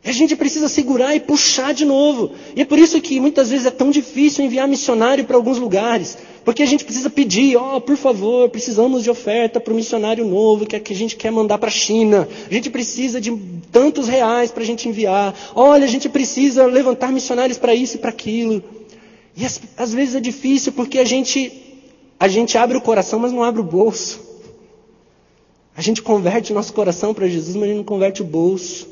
E a gente precisa segurar e puxar de novo. E é por isso que muitas vezes é tão difícil enviar missionário para alguns lugares. Porque a gente precisa pedir, ó, oh, por favor, precisamos de oferta para o missionário novo que, que a gente quer mandar para a China. A gente precisa de tantos reais para a gente enviar. Olha, a gente precisa levantar missionários para isso e para aquilo. E às, às vezes é difícil porque a gente, a gente abre o coração, mas não abre o bolso. A gente converte o nosso coração para Jesus, mas a gente não converte o bolso.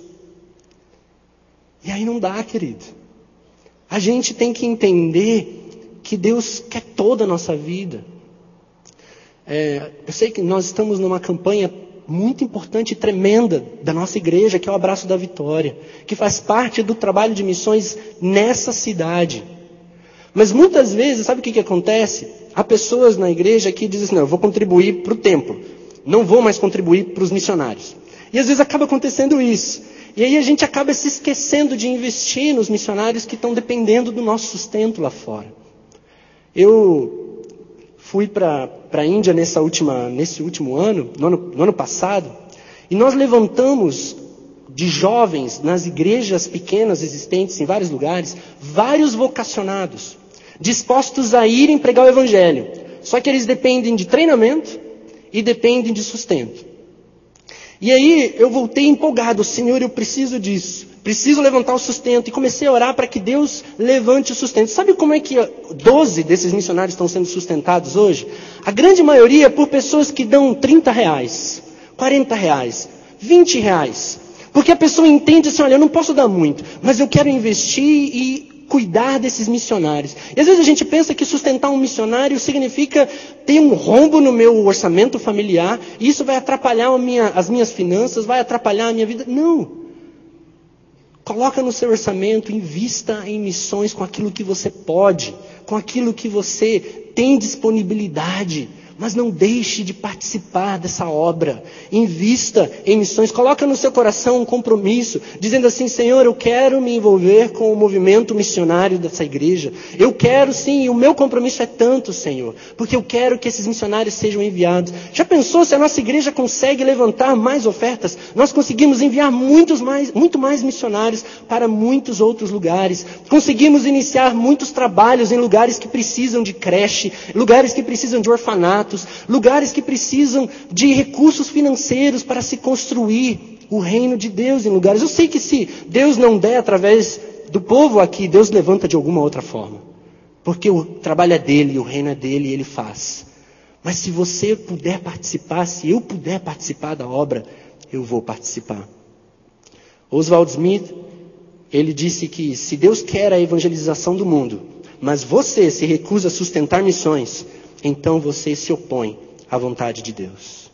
E aí não dá, querido. A gente tem que entender que Deus quer toda a nossa vida. É, eu sei que nós estamos numa campanha muito importante e tremenda da nossa igreja, que é o Abraço da Vitória, que faz parte do trabalho de missões nessa cidade. Mas muitas vezes, sabe o que, que acontece? Há pessoas na igreja que dizem assim, não, eu vou contribuir para o templo, não vou mais contribuir para os missionários. E às vezes acaba acontecendo isso. E aí a gente acaba se esquecendo de investir nos missionários que estão dependendo do nosso sustento lá fora. Eu fui para a Índia nessa última, nesse último ano no, ano, no ano passado, e nós levantamos de jovens nas igrejas pequenas existentes em vários lugares, vários vocacionados, dispostos a irem pregar o Evangelho. Só que eles dependem de treinamento e dependem de sustento. E aí eu voltei empolgado, Senhor, eu preciso disso. Preciso levantar o sustento. E comecei a orar para que Deus levante o sustento. Sabe como é que 12 desses missionários estão sendo sustentados hoje? A grande maioria por pessoas que dão 30 reais, 40 reais, 20 reais. Porque a pessoa entende assim, olha, eu não posso dar muito, mas eu quero investir e cuidar desses missionários. E às vezes a gente pensa que sustentar um missionário significa ter um rombo no meu orçamento familiar, e isso vai atrapalhar minha, as minhas finanças, vai atrapalhar a minha vida. Não. Coloca no seu orçamento, invista em missões com aquilo que você pode, com aquilo que você tem disponibilidade mas não deixe de participar dessa obra. Invista em missões. Coloca no seu coração um compromisso, dizendo assim: Senhor, eu quero me envolver com o movimento missionário dessa igreja. Eu quero sim, e o meu compromisso é tanto, Senhor, porque eu quero que esses missionários sejam enviados. Já pensou se a nossa igreja consegue levantar mais ofertas? Nós conseguimos enviar muitos mais, muito mais missionários para muitos outros lugares. Conseguimos iniciar muitos trabalhos em lugares que precisam de creche, lugares que precisam de orfanato lugares que precisam de recursos financeiros para se construir o reino de Deus em lugares. Eu sei que se Deus não der através do povo aqui, Deus levanta de alguma outra forma. Porque o trabalho é dele, o reino é dele e ele faz. Mas se você puder participar, se eu puder participar da obra, eu vou participar. Oswald Smith, ele disse que se Deus quer a evangelização do mundo, mas você se recusa a sustentar missões, então você se opõe à vontade de Deus.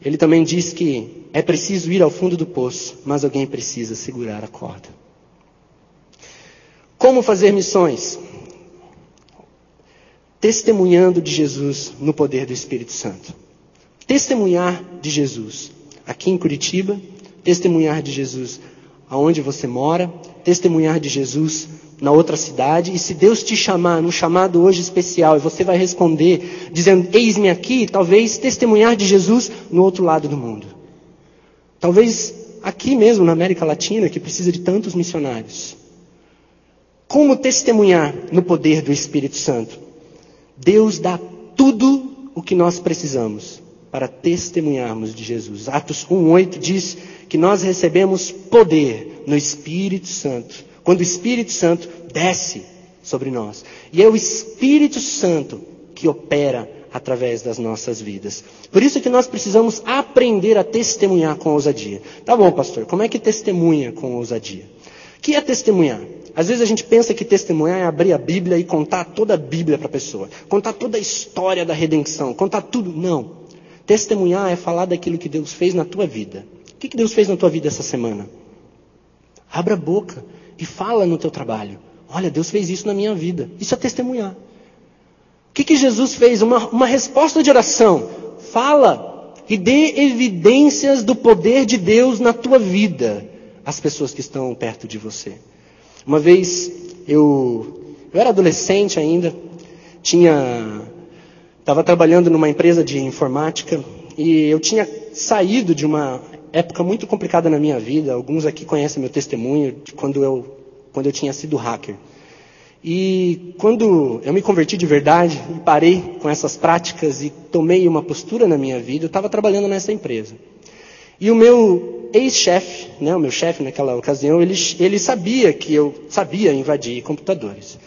Ele também diz que é preciso ir ao fundo do poço, mas alguém precisa segurar a corda. Como fazer missões? Testemunhando de Jesus no poder do Espírito Santo. Testemunhar de Jesus aqui em Curitiba, testemunhar de Jesus aonde você mora, testemunhar de Jesus na outra cidade, e se Deus te chamar num chamado hoje especial e você vai responder dizendo: Eis-me aqui, talvez testemunhar de Jesus no outro lado do mundo. Talvez aqui mesmo na América Latina, que precisa de tantos missionários. Como testemunhar no poder do Espírito Santo? Deus dá tudo o que nós precisamos para testemunharmos de Jesus. Atos 1:8 diz que nós recebemos poder no Espírito Santo. Quando o Espírito Santo desce sobre nós. E é o Espírito Santo que opera através das nossas vidas. Por isso que nós precisamos aprender a testemunhar com ousadia. Tá bom, pastor, como é que testemunha com ousadia? O que é testemunhar? Às vezes a gente pensa que testemunhar é abrir a Bíblia e contar toda a Bíblia para a pessoa, contar toda a história da redenção, contar tudo. Não. Testemunhar é falar daquilo que Deus fez na tua vida. O que Deus fez na tua vida essa semana? Abra a boca e fala no teu trabalho. Olha, Deus fez isso na minha vida. Isso é testemunhar. O que, que Jesus fez? Uma, uma resposta de oração. Fala e dê evidências do poder de Deus na tua vida às pessoas que estão perto de você. Uma vez eu, eu era adolescente ainda, tinha estava trabalhando numa empresa de informática e eu tinha saído de uma época muito complicada na minha vida. Alguns aqui conhecem meu testemunho de quando eu quando eu tinha sido hacker. E quando eu me converti de verdade e parei com essas práticas e tomei uma postura na minha vida, eu estava trabalhando nessa empresa. E o meu ex-chefe, né, o meu chefe naquela ocasião, ele, ele sabia que eu sabia invadir computadores.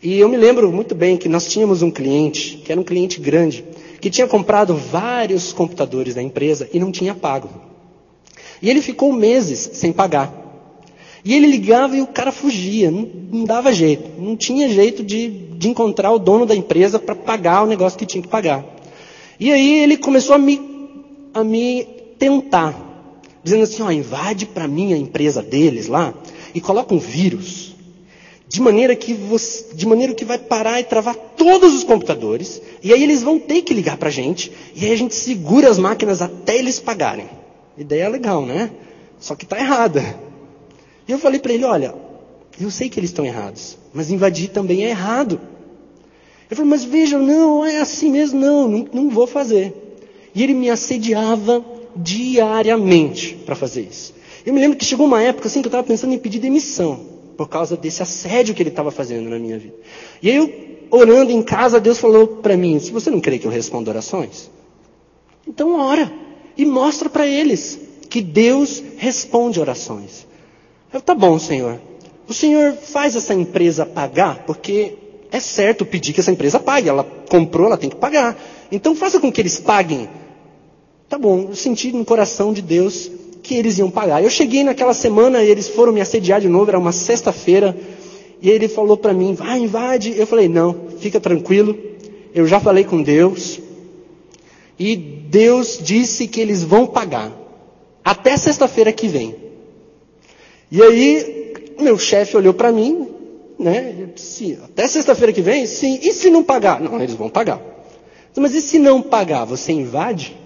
E eu me lembro muito bem que nós tínhamos um cliente, que era um cliente grande, que tinha comprado vários computadores da empresa e não tinha pago. E ele ficou meses sem pagar. E ele ligava e o cara fugia, não, não dava jeito, não tinha jeito de, de encontrar o dono da empresa para pagar o negócio que tinha que pagar. E aí ele começou a me, a me tentar, dizendo assim: ó, invade para mim a empresa deles lá e coloca um vírus, de maneira que você, de maneira que vai parar e travar todos os computadores, e aí eles vão ter que ligar para a gente, e aí a gente segura as máquinas até eles pagarem. Ideia legal, né? Só que está errada. E eu falei para ele: olha, eu sei que eles estão errados, mas invadir também é errado. Ele falou: mas veja, não, é assim mesmo, não, não, não vou fazer. E ele me assediava diariamente para fazer isso. Eu me lembro que chegou uma época assim que eu estava pensando em pedir demissão por causa desse assédio que ele estava fazendo na minha vida. E aí eu, orando em casa, Deus falou para mim: se você não crê que eu respondo orações, então ora e mostra para eles que Deus responde orações. Eu, tá bom, Senhor. O Senhor faz essa empresa pagar, porque é certo pedir que essa empresa pague. Ela comprou, ela tem que pagar. Então faça com que eles paguem. Tá bom, eu senti no coração de Deus que eles iam pagar. Eu cheguei naquela semana e eles foram me assediar de novo, era uma sexta-feira. E ele falou para mim, vai, invade. Eu falei, não, fica tranquilo. Eu já falei com Deus. E Deus disse que eles vão pagar. Até sexta-feira que vem. E aí, meu chefe olhou para mim, né? Disse, até sexta-feira que vem? Sim. E se não pagar? Não, eles vão pagar. Mas e se não pagar, você invade?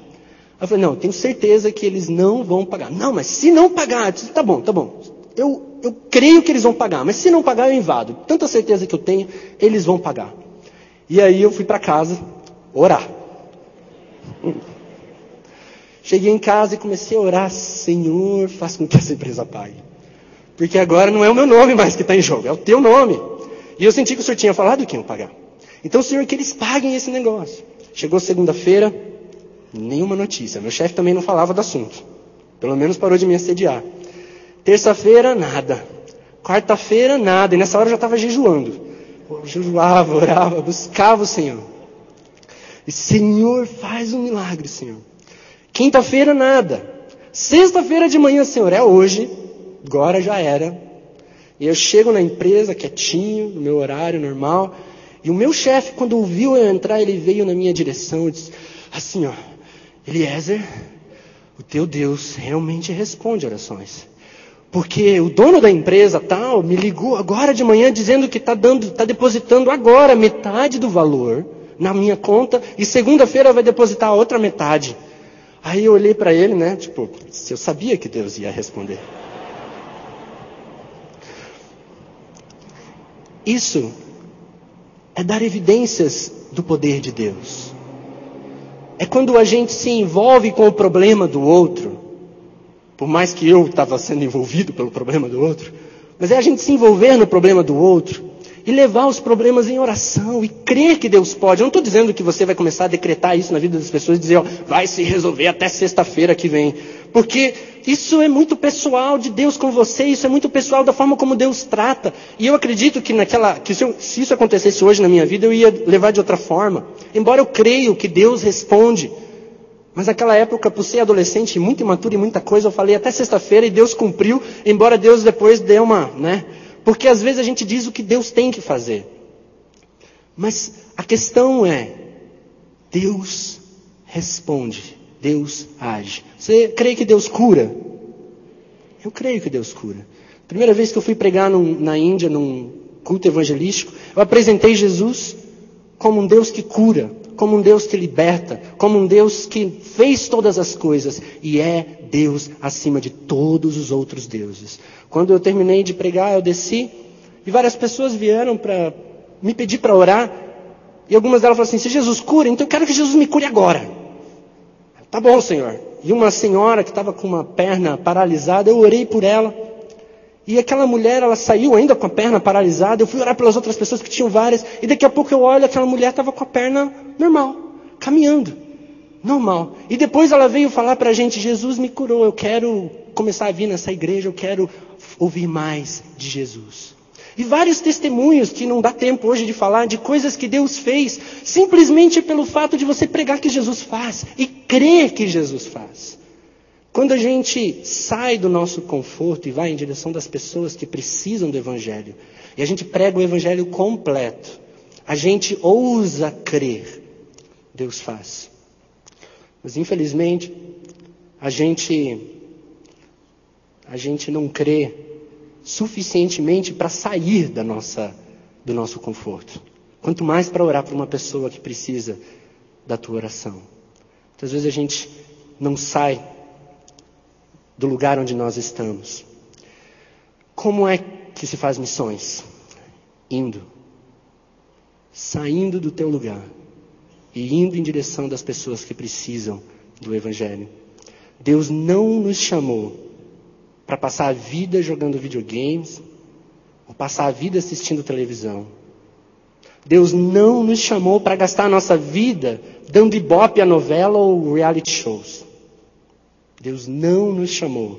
Eu falei, não, tenho certeza que eles não vão pagar. Não, mas se não pagar, disse, tá bom, tá bom. Eu, eu creio que eles vão pagar, mas se não pagar, eu invado. Tanta certeza que eu tenho, eles vão pagar. E aí eu fui para casa orar. Cheguei em casa e comecei a orar, Senhor, faça com que essa empresa pague. Porque agora não é o meu nome mais que está em jogo, é o teu nome. E eu senti que o senhor tinha falado que iam pagar. Então, senhor, que eles paguem esse negócio. Chegou segunda-feira, nenhuma notícia. Meu chefe também não falava do assunto. Pelo menos parou de me assediar. Terça-feira, nada. Quarta-feira, nada. E nessa hora eu já estava jejuando. Eu jejuava, orava, buscava o Senhor. E Senhor, faz um milagre, Senhor. Quinta-feira, nada. Sexta-feira de manhã, Senhor, é hoje agora já era. E eu chego na empresa quietinho, no meu horário normal, e o meu chefe, quando ouviu eu entrar, ele veio na minha direção e disse assim, ó, Eliezer, o teu Deus realmente responde orações. Porque o dono da empresa tal me ligou agora de manhã dizendo que está dando, está depositando agora metade do valor na minha conta e segunda-feira vai depositar a outra metade. Aí eu olhei para ele, né? Tipo, se eu sabia que Deus ia responder. Isso é dar evidências do poder de Deus. É quando a gente se envolve com o problema do outro, por mais que eu estava sendo envolvido pelo problema do outro, mas é a gente se envolver no problema do outro e levar os problemas em oração e crer que Deus pode. Eu não estou dizendo que você vai começar a decretar isso na vida das pessoas e dizer, ó, vai se resolver até sexta-feira que vem. Porque isso é muito pessoal de Deus com você, isso é muito pessoal da forma como Deus trata. E eu acredito que naquela, que se, eu, se isso acontecesse hoje na minha vida, eu ia levar de outra forma. Embora eu creio que Deus responde. Mas naquela época, por ser adolescente, muito imaturo e muita coisa, eu falei até sexta-feira e Deus cumpriu, embora Deus depois dê uma, né? Porque às vezes a gente diz o que Deus tem que fazer. Mas a questão é, Deus responde, Deus age. Você crê que Deus cura? Eu creio que Deus cura. Primeira vez que eu fui pregar num, na Índia, num culto evangelístico, eu apresentei Jesus como um Deus que cura, como um Deus que liberta, como um Deus que fez todas as coisas e é Deus acima de todos os outros deuses. Quando eu terminei de pregar, eu desci e várias pessoas vieram para me pedir para orar. E algumas delas falaram assim: se Jesus cura, então eu quero que Jesus me cure agora. Tá bom, Senhor. E uma senhora que estava com uma perna paralisada, eu orei por ela. E aquela mulher, ela saiu ainda com a perna paralisada. Eu fui orar pelas outras pessoas que tinham várias. E daqui a pouco eu olho, aquela mulher estava com a perna normal, caminhando. Normal. E depois ela veio falar para a gente: Jesus me curou, eu quero começar a vir nessa igreja, eu quero ouvir mais de Jesus. E vários testemunhos que não dá tempo hoje de falar de coisas que Deus fez, simplesmente pelo fato de você pregar que Jesus faz e crer que Jesus faz. Quando a gente sai do nosso conforto e vai em direção das pessoas que precisam do Evangelho, e a gente prega o Evangelho completo, a gente ousa crer, Deus faz. Mas infelizmente, a gente a gente não crê suficientemente para sair da nossa, do nosso conforto. Quanto mais para orar para uma pessoa que precisa da tua oração. Muitas vezes a gente não sai do lugar onde nós estamos. Como é que se faz missões? Indo. Saindo do teu lugar e indo em direção das pessoas que precisam do Evangelho. Deus não nos chamou para passar a vida jogando videogames, ou passar a vida assistindo televisão. Deus não nos chamou para gastar a nossa vida dando ibope a novela ou reality shows. Deus não nos chamou.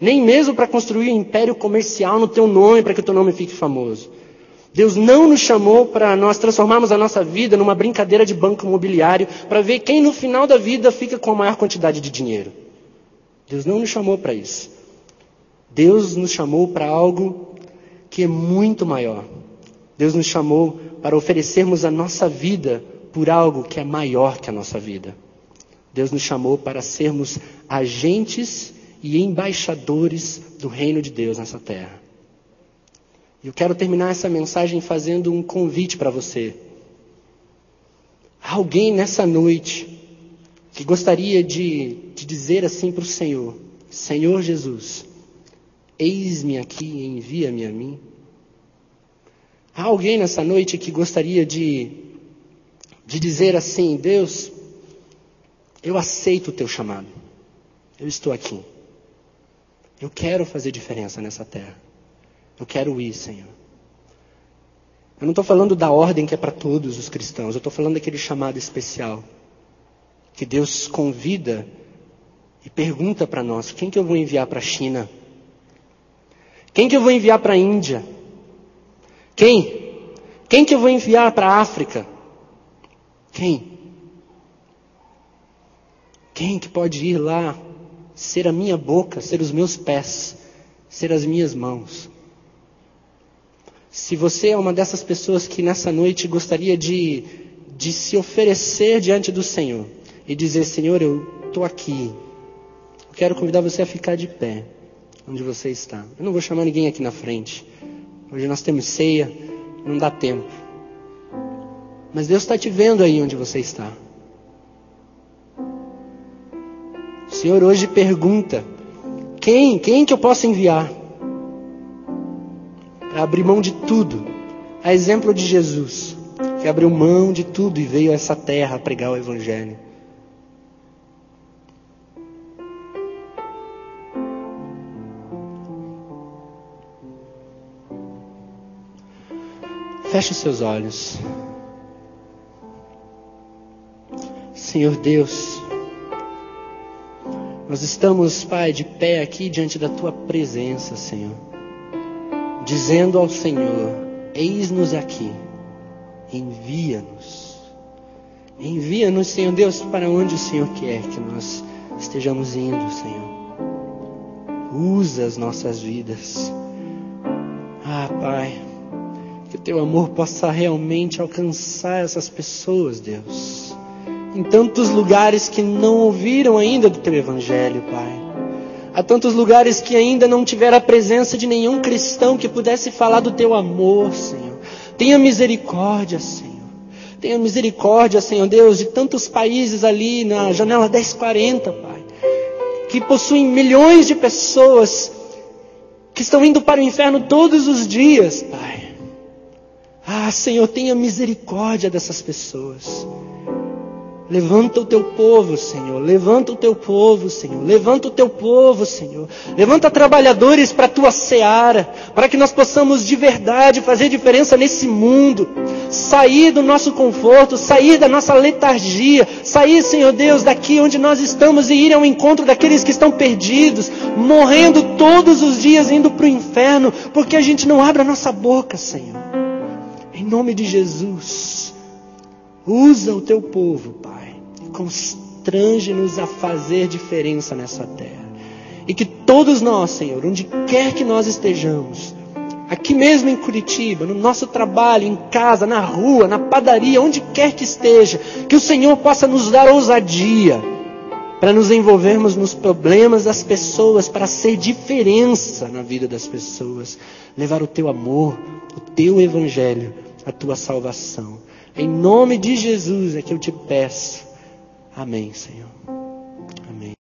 Nem mesmo para construir um império comercial no teu nome, para que o teu nome fique famoso. Deus não nos chamou para nós transformarmos a nossa vida numa brincadeira de banco imobiliário, para ver quem no final da vida fica com a maior quantidade de dinheiro. Deus não nos chamou para isso. Deus nos chamou para algo que é muito maior. Deus nos chamou para oferecermos a nossa vida por algo que é maior que a nossa vida. Deus nos chamou para sermos agentes e embaixadores do reino de Deus nessa terra. E eu quero terminar essa mensagem fazendo um convite para você. Alguém nessa noite que gostaria de, de dizer assim para o Senhor: Senhor Jesus, Eis-me aqui envia-me a mim. Há alguém nessa noite que gostaria de, de dizer assim: Deus, eu aceito o teu chamado. Eu estou aqui. Eu quero fazer diferença nessa terra. Eu quero ir, Senhor. Eu não estou falando da ordem que é para todos os cristãos. Eu estou falando daquele chamado especial. Que Deus convida e pergunta para nós: quem que eu vou enviar para a China? Quem que eu vou enviar para a Índia? Quem? Quem que eu vou enviar para a África? Quem? Quem que pode ir lá, ser a minha boca, ser os meus pés, ser as minhas mãos? Se você é uma dessas pessoas que nessa noite gostaria de, de se oferecer diante do Senhor e dizer: Senhor, eu estou aqui, eu quero convidar você a ficar de pé onde você está. Eu não vou chamar ninguém aqui na frente. Hoje nós temos ceia, não dá tempo. Mas Deus está te vendo aí onde você está. Senhor hoje pergunta: quem, quem que eu posso enviar? Para abrir mão de tudo, a exemplo de Jesus, que abriu mão de tudo e veio a essa terra pregar o Evangelho. Feche os seus olhos. Senhor Deus, nós estamos, Pai, de pé aqui diante da tua presença, Senhor, dizendo ao Senhor: Eis-nos aqui, envia-nos. Envia-nos, Senhor Deus, para onde o Senhor quer que nós estejamos indo, Senhor. Usa as nossas vidas. Ah, Pai, que o teu amor possa realmente alcançar essas pessoas, Deus. Em tantos lugares que não ouviram ainda do teu evangelho, Pai. Há tantos lugares que ainda não tiveram a presença de nenhum cristão que pudesse falar do teu amor, Senhor. Tenha misericórdia, Senhor. Tenha misericórdia, Senhor Deus, de tantos países ali na janela 1040, Pai, que possuem milhões de pessoas que estão indo para o inferno todos os dias, Pai. Ah, Senhor, tenha misericórdia dessas pessoas. Levanta o teu povo, Senhor. Levanta o teu povo, Senhor. Levanta o teu povo, Senhor. Levanta trabalhadores para a tua seara, para que nós possamos de verdade fazer diferença nesse mundo. Sair do nosso conforto, sair da nossa letargia, sair, Senhor Deus, daqui onde nós estamos e ir ao encontro daqueles que estão perdidos, morrendo todos os dias, indo para o inferno, porque a gente não abre a nossa boca, Senhor. Em nome de Jesus, usa o teu povo, Pai constrange-nos a fazer diferença nessa terra. E que todos nós, Senhor, onde quer que nós estejamos, aqui mesmo em Curitiba, no nosso trabalho, em casa, na rua, na padaria, onde quer que esteja, que o Senhor possa nos dar ousadia para nos envolvermos nos problemas das pessoas, para ser diferença na vida das pessoas, levar o teu amor, o teu evangelho, a tua salvação. Em nome de Jesus é que eu te peço. Amém, Senhor.